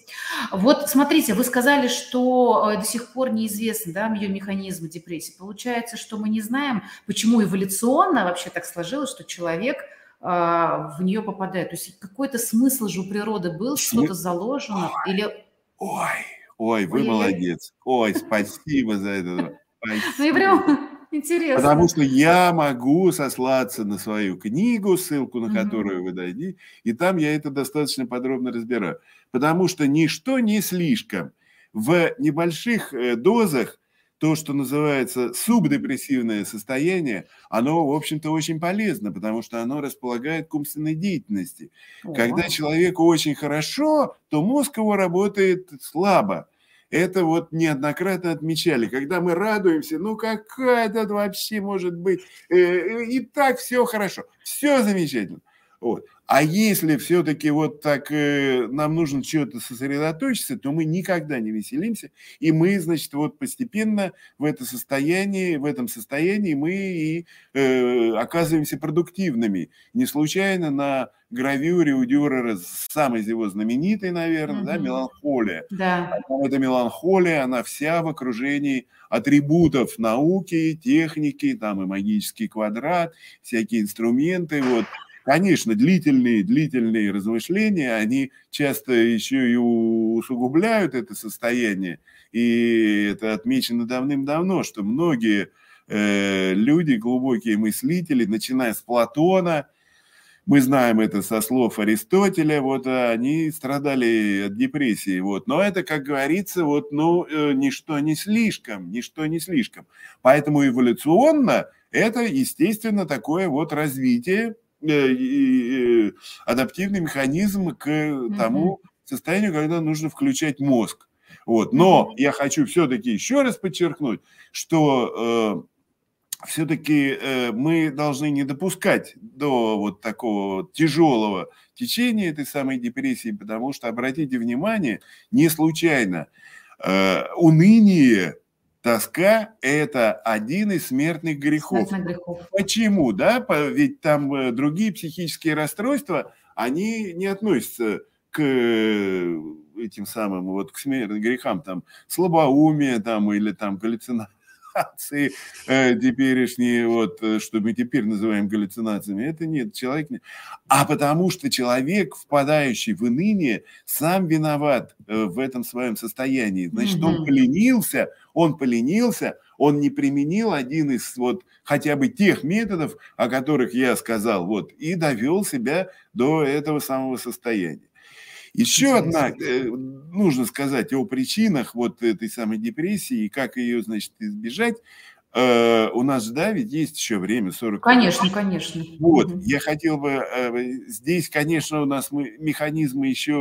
Вот смотрите, вы сказали, что э, до сих пор неизвестны да, ее механизмы депрессии. Получается, что мы не знаем, почему эволюционно вообще так сложилось, что человек а, в нее попадает. То есть какой-то смысл же у природы был, что-то заложено ой, или... Ой, ой, вы ой, молодец. Ой, спасибо за это. Ну и прям Интересно. Потому что я могу сослаться на свою книгу, ссылку на которую вы дадите, и там я это достаточно подробно разбираю. Потому что ничто не слишком. В небольших э, дозах то, что называется субдепрессивное состояние, оно, в общем-то, очень полезно, потому что оно располагает к умственной деятельности. О. Когда человеку очень хорошо, то мозг его работает слабо это вот неоднократно отмечали. Когда мы радуемся, ну какая это вообще может быть, э, э, и так все хорошо, все замечательно. Вот. А если все-таки вот так э, нам нужно чего-то сосредоточиться, то мы никогда не веселимся, и мы, значит, вот постепенно в это состояние, в этом состоянии мы и э, оказываемся продуктивными. Не случайно на гравюре у Дюрера, самой его знаменитой, наверное, mm-hmm. да, меланхолия. Да. А эта меланхолия, она вся в окружении атрибутов науки, техники, там и магический квадрат, всякие инструменты, вот. Конечно, длительные, длительные размышления, они часто еще и усугубляют это состояние. И это отмечено давным-давно, что многие э, люди, глубокие мыслители, начиная с Платона, мы знаем это со слов Аристотеля, вот они страдали от депрессии, вот. Но это, как говорится, вот, ну, э, ничто не слишком, ничто не слишком. Поэтому эволюционно это, естественно, такое вот развитие, э, адаптивный механизм к тому состоянию, когда нужно включать мозг. Вот. Но я хочу все-таки еще раз подчеркнуть, что э, все-таки э, мы должны не допускать до вот такого тяжелого течения этой самой депрессии, потому что, обратите внимание, не случайно э, уныние Тоска – это один из смертных грехов. Смертных грехов. Почему? Да? Ведь там э, другие психические расстройства, они не относятся к э, этим самым, вот к смертным грехам, там, слабоумие там, или там галлюцинации галлюцинации э, теперешние, вот, э, что мы теперь называем галлюцинациями, это нет, человек не... А потому что человек, впадающий в уныние, сам виноват э, в этом своем состоянии. Значит, он поленился, он поленился, он не применил один из вот хотя бы тех методов, о которых я сказал, вот, и довел себя до этого самого состояния. Еще одна, э, нужно сказать о причинах вот этой самой депрессии и как ее, значит, избежать. Э, у нас, да, ведь есть еще время, 40 Конечно, минут. конечно. Вот, угу. я хотел бы, э, здесь, конечно, у нас мы, механизмы еще,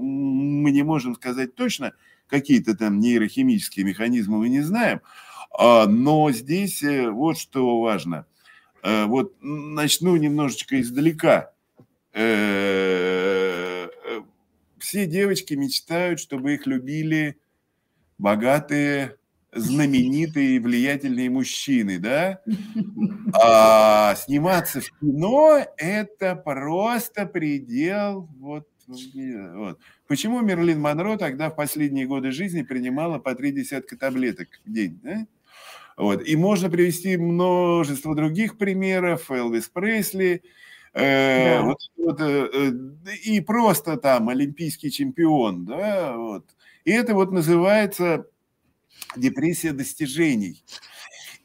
мы не можем сказать точно, какие-то там нейрохимические механизмы мы не знаем, а, но здесь вот что важно. Вот начну немножечко издалека все девочки мечтают, чтобы их любили богатые, знаменитые, влиятельные мужчины, да? А сниматься в кино – это просто предел вот вот. Почему Мерлин Монро тогда в последние годы жизни принимала по три десятка таблеток в день? Да? Вот. И можно привести множество других примеров. Элвис Пресли, Э, вот, вот, э, э, и просто там олимпийский чемпион, да, вот. И это вот называется депрессия достижений.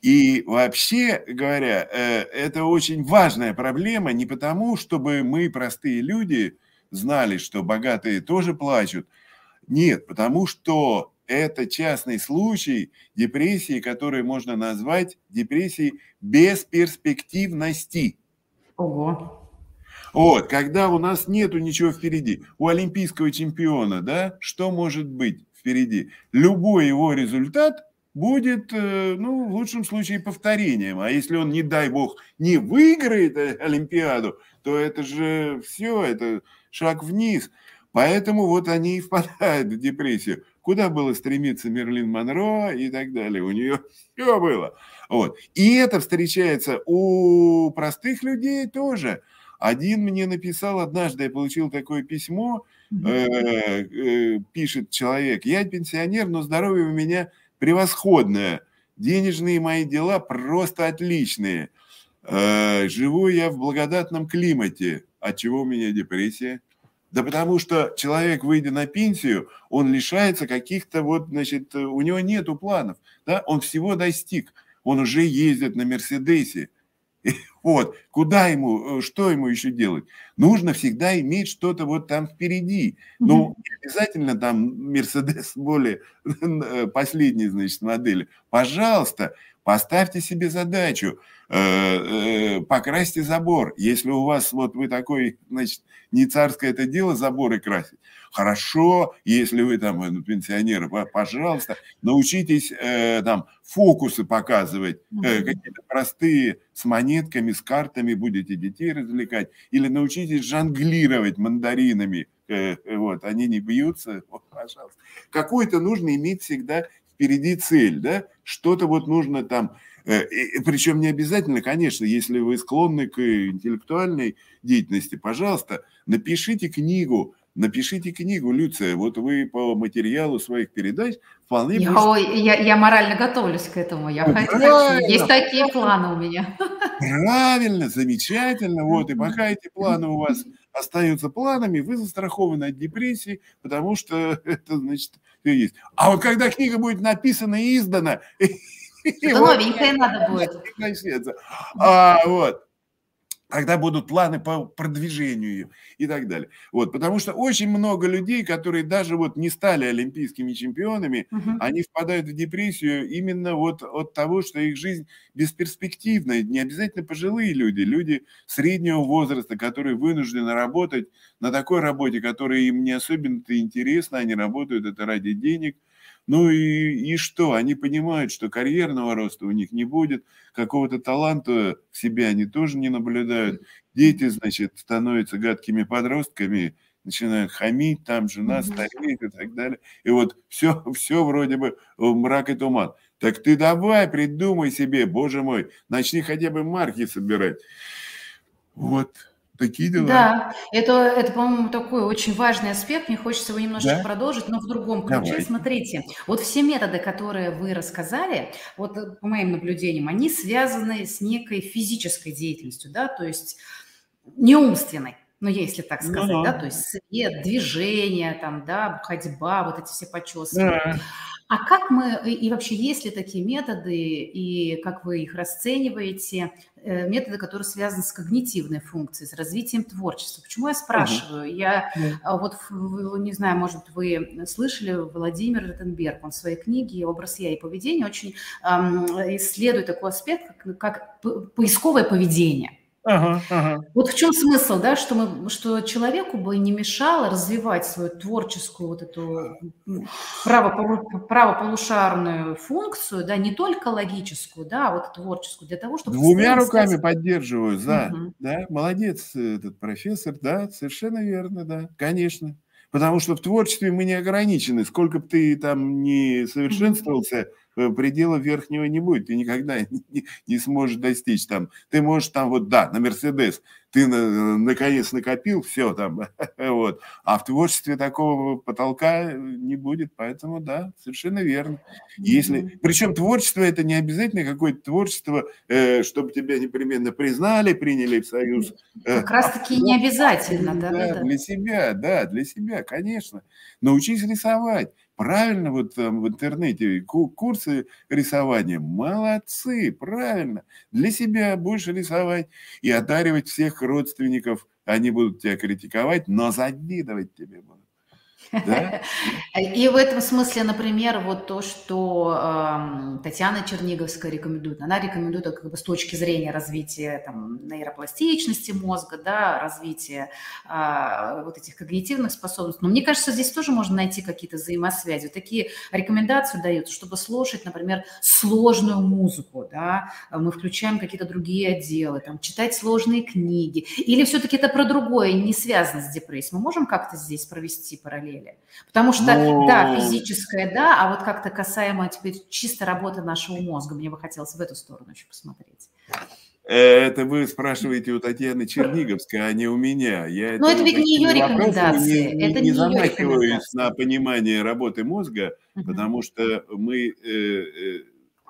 И вообще говоря, это очень важная проблема не потому, чтобы мы, простые люди, знали, что богатые тоже плачут. Нет, потому что это частный случай депрессии, который можно назвать депрессией бесперспективности. Ого. Вот, когда у нас нету ничего впереди. У олимпийского чемпиона, да, что может быть впереди? Любой его результат будет, э, ну, в лучшем случае повторением. А если он, не дай бог, не выиграет э, Олимпиаду, то это же все, это шаг вниз. Поэтому вот они и впадают в депрессию. Куда было стремиться Мерлин Монро и так далее. У нее все было. Вот. И это встречается у простых людей тоже. Один мне написал однажды, я получил такое письмо, э, э, пишет человек, я пенсионер, но здоровье у меня превосходное, денежные мои дела просто отличные, э, живу я в благодатном климате, от чего у меня депрессия? Да потому что человек, выйдя на пенсию, он лишается каких-то вот, значит, у него нету планов, да, он всего достиг – он уже ездит на Мерседесе. Вот, куда ему, э, что ему еще делать? Нужно всегда иметь что-то вот там впереди. Ну, не обязательно там Мерседес более э, последней, значит, модели. Пожалуйста, поставьте себе задачу, э, покрасьте забор. Если у вас, вот вы такой, значит, не царское это дело заборы красить, хорошо, если вы там ну, пенсионеры, пожалуйста, научитесь э, там фокусы показывать, э, какие-то простые с монетками, с картами будете детей развлекать, или научитесь жонглировать мандаринами, э, вот, они не бьются, вот, пожалуйста. Какой-то нужно иметь всегда впереди цель, да, что-то вот нужно там, э, причем не обязательно, конечно, если вы склонны к интеллектуальной деятельности, пожалуйста, напишите книгу, Напишите книгу, Люция, вот вы по материалу своих передач вполне... Я, можете... я, я морально готовлюсь к этому, я ну, хочу. Есть такие планы у меня. Правильно, замечательно, вот, и пока эти планы у вас остаются планами, вы застрахованы от депрессии, потому что это, значит, есть. А вот когда книга будет написана и издана... Это новенькое надо будет. А, вот, Тогда будут планы по продвижению и так далее. Вот, потому что очень много людей, которые даже вот не стали олимпийскими чемпионами, угу. они впадают в депрессию именно вот от того, что их жизнь бесперспективна. Не обязательно пожилые люди, люди среднего возраста, которые вынуждены работать на такой работе, которая им не особенно-то интересна, они работают это ради денег, ну и, и что? Они понимают, что карьерного роста у них не будет, какого-то таланта в себе они тоже не наблюдают. Дети, значит, становятся гадкими подростками, начинают хамить, там жена стареет и так далее. И вот все, все вроде бы мрак и туман. Так ты давай придумай себе, боже мой, начни хотя бы марки собирать. Вот. Такие дела. Да, это, это, по-моему, такой очень важный аспект. Мне хочется его немножко да? продолжить, но в другом ключе. Давай. Смотрите, вот все методы, которые вы рассказали, вот э, по моим наблюдениям, они связаны с некой физической деятельностью, да, то есть не умственной ну, если так сказать, ну, да, то есть свет, движение, там, да, ходьба, вот эти все почесывания. Да. А как мы, и вообще есть ли такие методы, и как вы их расцениваете, э, методы, которые связаны с когнитивной функцией, с развитием творчества? Почему я спрашиваю? Угу. Я угу. вот, не знаю, может, вы слышали, Владимир Ротенберг, он в своей книге «Образ я и поведение» очень эм, исследует такой аспект, как, как поисковое поведение. Ага, ага. Вот в чем смысл, да, что, мы, что человеку бы не мешало развивать свою творческую вот эту правополушарную функцию, да, не только логическую, да, а вот творческую, для того, чтобы... Двумя руками стать... поддерживаю, за, угу. да, молодец этот профессор, да, совершенно верно, да, конечно. Потому что в творчестве мы не ограничены. Сколько бы ты там не совершенствовался, Э, предела верхнего не будет, ты никогда не, не сможешь достичь там. Ты можешь там вот, да, на Мерседес, ты на, наконец накопил, все там, вот. А в творчестве такого потолка не будет, поэтому, да, совершенно верно. Если, причем творчество это не обязательно какое-то творчество, э, чтобы тебя непременно признали, приняли в союз. Э, как раз таки а, не обязательно, да, да, да. Для себя, да, для себя, конечно. Научись рисовать Правильно, вот там в интернете курсы рисования. Молодцы, правильно. Для себя будешь рисовать и одаривать всех родственников. Они будут тебя критиковать, но завидовать тебе будут. И в этом смысле, например, вот то, что э, Татьяна Черниговская рекомендует, она рекомендует как бы с точки зрения развития там, нейропластичности мозга, да, развития э, вот этих когнитивных способностей. Но мне кажется, здесь тоже можно найти какие-то взаимосвязи. Такие рекомендации дают, чтобы слушать, например, сложную музыку, да, мы включаем какие-то другие отделы, там, читать сложные книги. Или все-таки это про другое, не связано с депрессией. Мы можем как-то здесь провести параллель? Деле. Потому что, Но... да, физическое, да, а вот как-то касаемо теперь чисто работы нашего мозга, мне бы хотелось в эту сторону еще посмотреть. Это вы спрашиваете у Татьяны Черниговской, а не у меня. Я Но это, ведь не ее рекомендации. Не, это не, не замахиваюсь на понимание работы мозга, угу. потому что мы, э, э,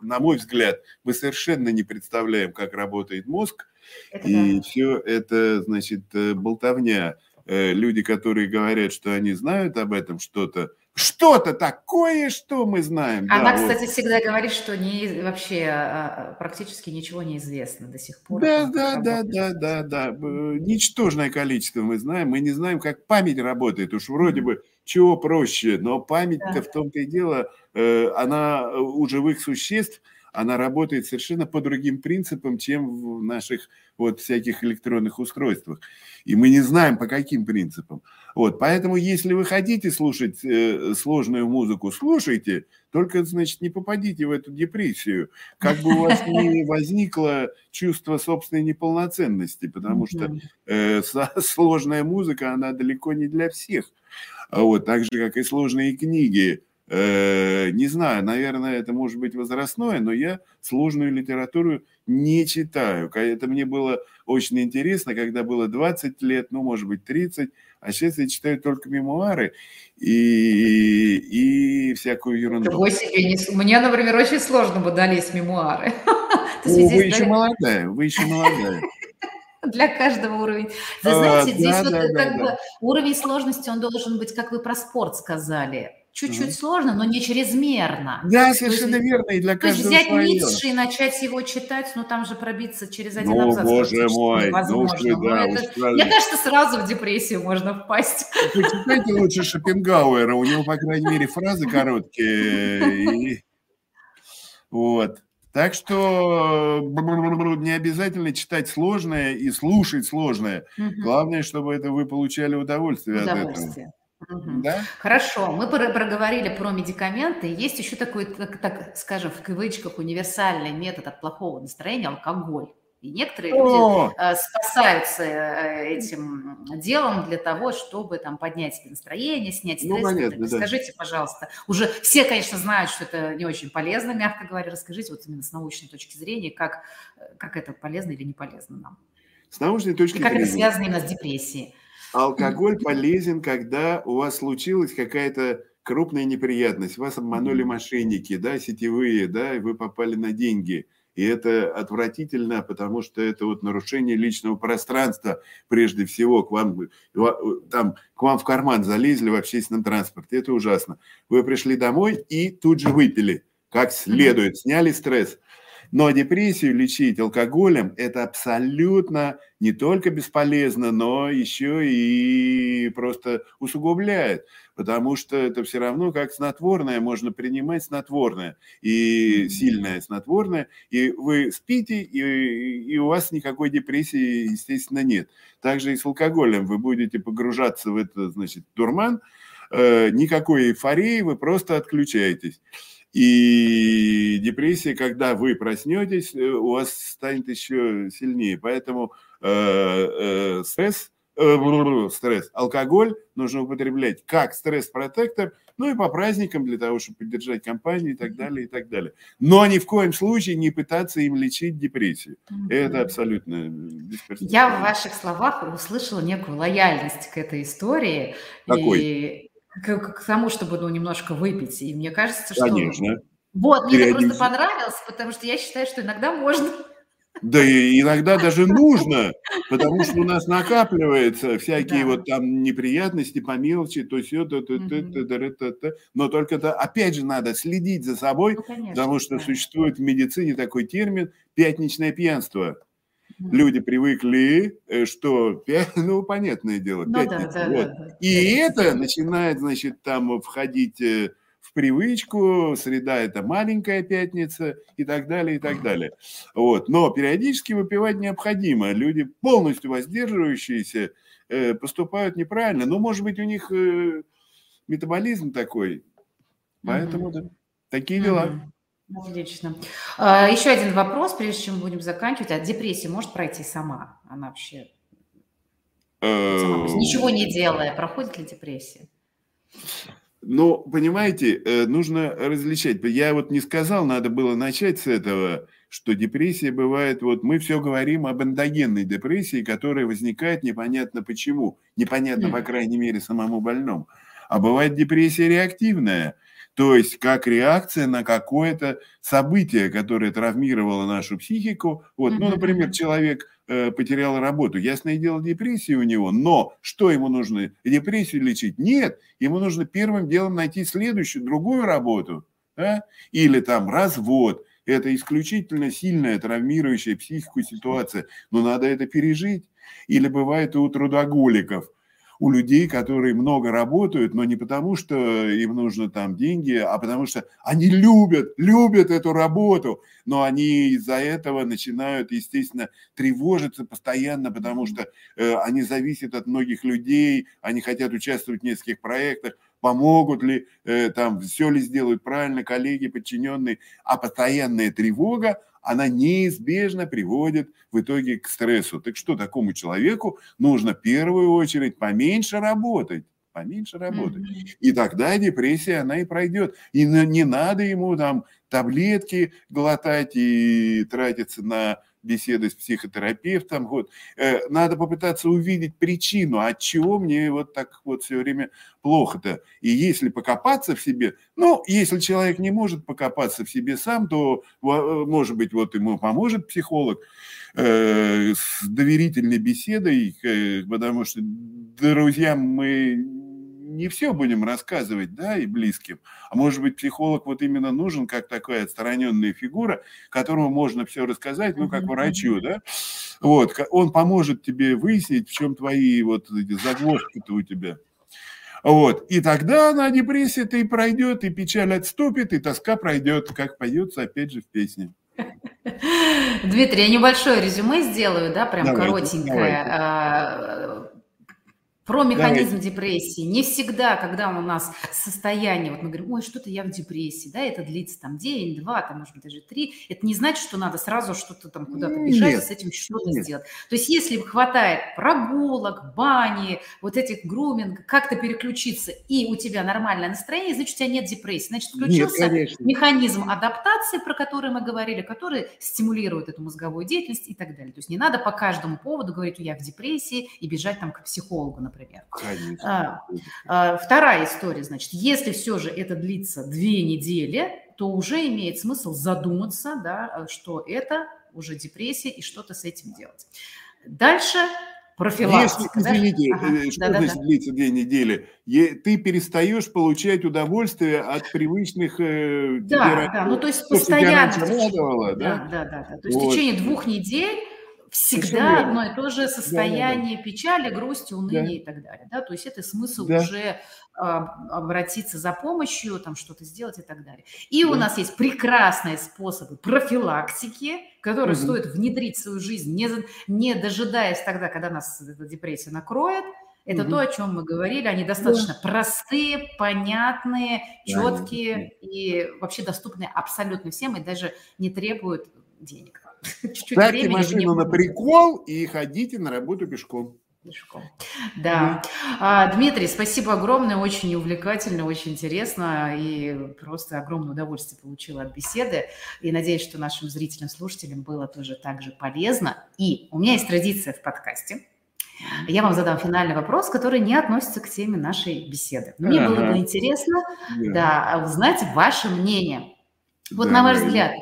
на мой взгляд, мы совершенно не представляем, как работает мозг. Это и да. все это, значит, э, болтовня. Э, люди, которые говорят, что они знают об этом что-то, что-то такое, что мы знаем. Она, да, кстати, вот. всегда говорит, что не, вообще а, практически ничего не известно до сих пор. Да, да, да, да, да, да. Ничтожное количество мы знаем. Мы не знаем, как память работает. Уж вроде бы чего проще, но память-то да. в том-то и дело, э, она у живых существ – она работает совершенно по другим принципам, чем в наших вот всяких электронных устройствах. И мы не знаем, по каким принципам. Вот, поэтому, если вы хотите слушать э, сложную музыку, слушайте, только, значит, не попадите в эту депрессию, как бы у вас не возникло чувство собственной неполноценности, потому что э, сложная музыка, она далеко не для всех. Вот, так же, как и сложные книги. Э, не знаю, наверное, это может быть возрастное, но я сложную литературу не читаю. Это мне было очень интересно, когда было 20 лет, ну, может быть, 30, а сейчас я читаю только мемуары и, и всякую ерунду. Другой себе не... Мне, например, очень сложно бы дались мемуары. О, вы еще молодая, вы еще молодая. Для каждого уровень. Вы а, знаете, здесь вот как бы уровень сложности, он должен быть, как вы про спорт сказали, чуть-чуть угу. сложно, но не чрезмерно. Да, совершенно есть, верно, и для каждого То есть взять Ницше и начать его читать, ну там же пробиться через один ну, абзац. боже мой, невозможно. Ну, да, это, мне кажется, сразу в депрессию можно впасть. Почитайте лучше Шопенгауэра, у него, по крайней мере, фразы короткие. Вот. Так что не обязательно читать сложное и слушать сложное. Главное, чтобы это вы получали удовольствие, удовольствие. от этого. Угу. Да? Хорошо, мы проговорили про медикаменты. Есть еще такой, так, так скажем, в кавычках универсальный метод от плохого настроения – алкоголь. И некоторые люди э, спасаются э, этим делом для того, чтобы там поднять себе настроение, снять ну, стресс. Ну, понятно, да. Скажите, пожалуйста, уже все, конечно, знают, что это не очень полезно, мягко говоря. Расскажите вот именно с научной точки зрения, как, как это полезно или не полезно нам. С научной точки И как зрения. Как это связано именно с депрессией. Алкоголь полезен, когда у вас случилась какая-то крупная неприятность, вас обманули мошенники, да, сетевые, да, и вы попали на деньги. И это отвратительно, потому что это вот нарушение личного пространства, прежде всего, к вам, там, к вам в карман залезли в общественном транспорте. Это ужасно. Вы пришли домой и тут же выпили, как следует, сняли стресс. Но депрессию лечить алкоголем – это абсолютно не только бесполезно, но еще и просто усугубляет, потому что это все равно как снотворное, можно принимать снотворное и сильное снотворное, и вы спите, и, и у вас никакой депрессии, естественно, нет. Также и с алкоголем вы будете погружаться в это, значит, дурман, э, никакой эйфории, вы просто отключаетесь. И депрессия, когда вы проснетесь, э, у вас станет еще сильнее. Поэтому э, э, стресс, э, стресс, алкоголь нужно употреблять как стресс-протектор, ну и по праздникам для того, чтобы поддержать компанию и так далее, и так далее. Но ни в коем случае не пытаться им лечить депрессию. Это абсолютно бесперспективно. Я в ваших словах услышала некую лояльность к этой истории. Какой? И к, к тому, чтобы ну, немножко выпить. И мне кажется, что... Конечно. Вот, мне это просто понравилось, потому что я считаю, что иногда можно. Да и иногда даже нужно, потому что у нас накапливается всякие да. вот там неприятности по мелочи, то все, то, то, то, то, то, то, но только это опять же надо следить за собой, ну, конечно, потому что да. существует в медицине такой термин пятничное пьянство люди привыкли, э, что, ну, понятное дело, ну, пятница, да, вот. Да, да, и это начинает, значит, там входить э, в привычку, среда – это маленькая пятница и так далее, и так далее. Вот. Но периодически выпивать необходимо. Люди, полностью воздерживающиеся, э, поступают неправильно. Но, может быть, у них метаболизм такой. Поэтому, да, такие дела. Отлично. А, еще один вопрос, прежде чем будем заканчивать. А депрессия может пройти сама? Она вообще сама, ничего не делая, проходит ли депрессия? Ну, понимаете, э, нужно различать. Я вот не сказал, надо было начать с этого, что депрессия бывает, вот мы все говорим об эндогенной депрессии, которая возникает непонятно почему, непонятно, по крайней мере, самому больному. А бывает депрессия реактивная – то есть как реакция на какое-то событие, которое травмировало нашу психику. Вот, ну, например, человек э, потерял работу. Ясное дело, депрессия у него, но что ему нужно? Депрессию лечить? Нет, ему нужно первым делом найти следующую, другую работу. Да? Или там развод. Это исключительно сильная травмирующая психику ситуация, но надо это пережить. Или бывает и у трудоголиков – у людей, которые много работают, но не потому, что им нужно там деньги, а потому что они любят, любят эту работу, но они из-за этого начинают, естественно, тревожиться постоянно, потому что э, они зависят от многих людей, они хотят участвовать в нескольких проектах, помогут ли, э, там, все ли сделают правильно коллеги, подчиненные, а постоянная тревога, она неизбежно приводит в итоге к стрессу. Так что такому человеку нужно в первую очередь поменьше работать поменьше работать. И тогда депрессия, она и пройдет. И не надо ему там таблетки глотать и тратиться на беседы с психотерапевтом. Вот. Э, надо попытаться увидеть причину, от чего мне вот так вот все время плохо-то. И если покопаться в себе, ну, если человек не может покопаться в себе сам, то, э, может быть, вот ему поможет психолог э, с доверительной беседой, потому что друзьям мы не все будем рассказывать, да, и близким. А может быть, психолог вот именно нужен как такая отстраненная фигура, которому можно все рассказать, ну, как врачу, да. Вот, он поможет тебе выяснить, в чем твои вот эти загвоздки-то у тебя. Вот. И тогда она депрессия-то и пройдет, и печаль отступит, и тоска пройдет, как поется опять же в песне. Дмитрий, я небольшое резюме сделаю, да, прям давайте, коротенькое. Давайте. Про механизм Давайте. депрессии. Не всегда, когда у нас состояние, вот мы говорим, ой, что-то я в депрессии, да, это длится там день, два, там, может быть, даже три, это не значит, что надо сразу что-то там куда-то бежать нет, и с этим что-то нет. сделать. То есть если хватает прогулок, бани, вот этих груминг, как-то переключиться, и у тебя нормальное настроение, значит, у тебя нет депрессии. Значит, включился нет, механизм адаптации, про который мы говорили, который стимулирует эту мозговую деятельность и так далее. То есть не надо по каждому поводу говорить, я в депрессии, и бежать там к психологу, например например. А, а, вторая история, значит, если все же это длится две недели, то уже имеет смысл задуматься, да, что это уже депрессия и что-то с этим делать. Дальше профилактика. Если, извините, ага. Э, что да, значит да, длится две недели? Ты перестаешь получать удовольствие от привычных... Э, да, да, ну то есть постоянно. Радовало, да? Да, да, да, То есть вот. в течение двух недель всегда одно и то же состояние да, да, да. печали, грусти, уныния да. и так далее. Да? То есть это смысл да. уже обратиться за помощью, там что-то сделать и так далее. И да. у нас есть прекрасные способы профилактики, которые угу. стоит внедрить в свою жизнь, не, не дожидаясь тогда, когда нас эта депрессия накроет. Это угу. то, о чем мы говорили. Они достаточно да. простые, понятные, четкие да. и вообще доступны абсолютно всем и даже не требуют денег. Чуть-чуть Ставьте машину на прикол и ходите на работу пешком. Пешком. Да. А, Дмитрий, спасибо огромное, очень увлекательно, очень интересно и просто огромное удовольствие получила от беседы. И надеюсь, что нашим зрителям, слушателям было тоже так же полезно. И у меня есть традиция в подкасте. Я вам задам финальный вопрос, который не относится к теме нашей беседы. Мне ага. было бы интересно да. Да, узнать ваше мнение. Вот да, на ваш взгляд,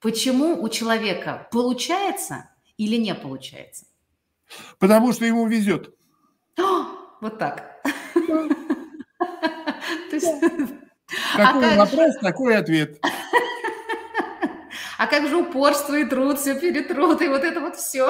Почему у человека получается или не получается? Потому что ему везет. Вот так. Какой а вопрос, такой ответ. А как же упорство и труд, все перетрут, и вот это вот все.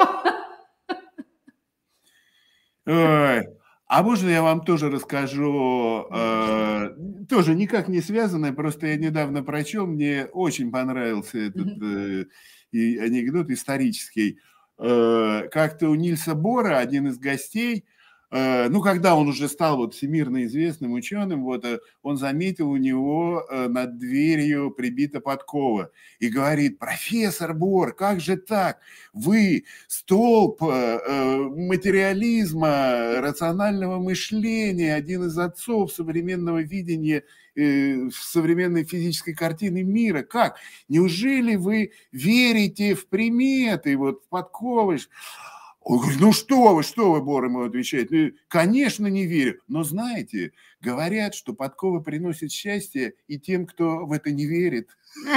Ой. А можно я вам тоже расскажу, э, тоже никак не связанное, просто я недавно прочел, мне очень понравился этот э, и анекдот исторический. Э, как-то у Нильса Бора, один из гостей, Э, ну, когда он уже стал вот всемирно известным ученым, вот э, он заметил у него э, над дверью прибита подкова и говорит, профессор Бор, как же так? Вы столб материализма, рационального мышления, один из отцов современного видения современной физической картины мира. Как? Неужели вы верите в приметы, вот в подковы? Он говорит, ну что вы, что вы, Бор ему отвечает. Ну, конечно, не верю. Но знаете, говорят, что подковы приносят счастье и тем, кто в это не верит.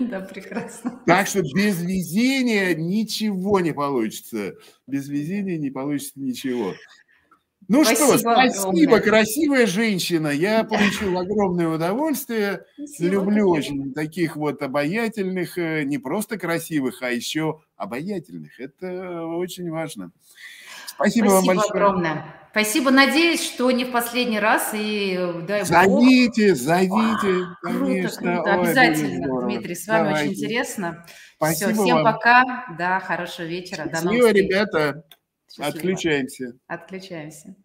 Да, прекрасно. Так что без везения ничего не получится. Без везения не получится ничего. Ну спасибо что, спасибо, огромное. красивая женщина. Я получил огромное удовольствие. Спасибо, Люблю очень таких вот обаятельных, э, не просто красивых, а еще обаятельных. Это очень важно. Спасибо, спасибо вам большое. огромное. Спасибо. Надеюсь, что не в последний раз. И дай зовите, Бог. зовите. Вау, конечно. Круто, круто. Обязательно, Ой, Дмитрий. С вами Давайте. очень интересно. Спасибо Все, всем вам. пока. Да, хорошего вечера. Счастливо, До новых встреч. ребята. Счастливо. Отключаемся. Отключаемся.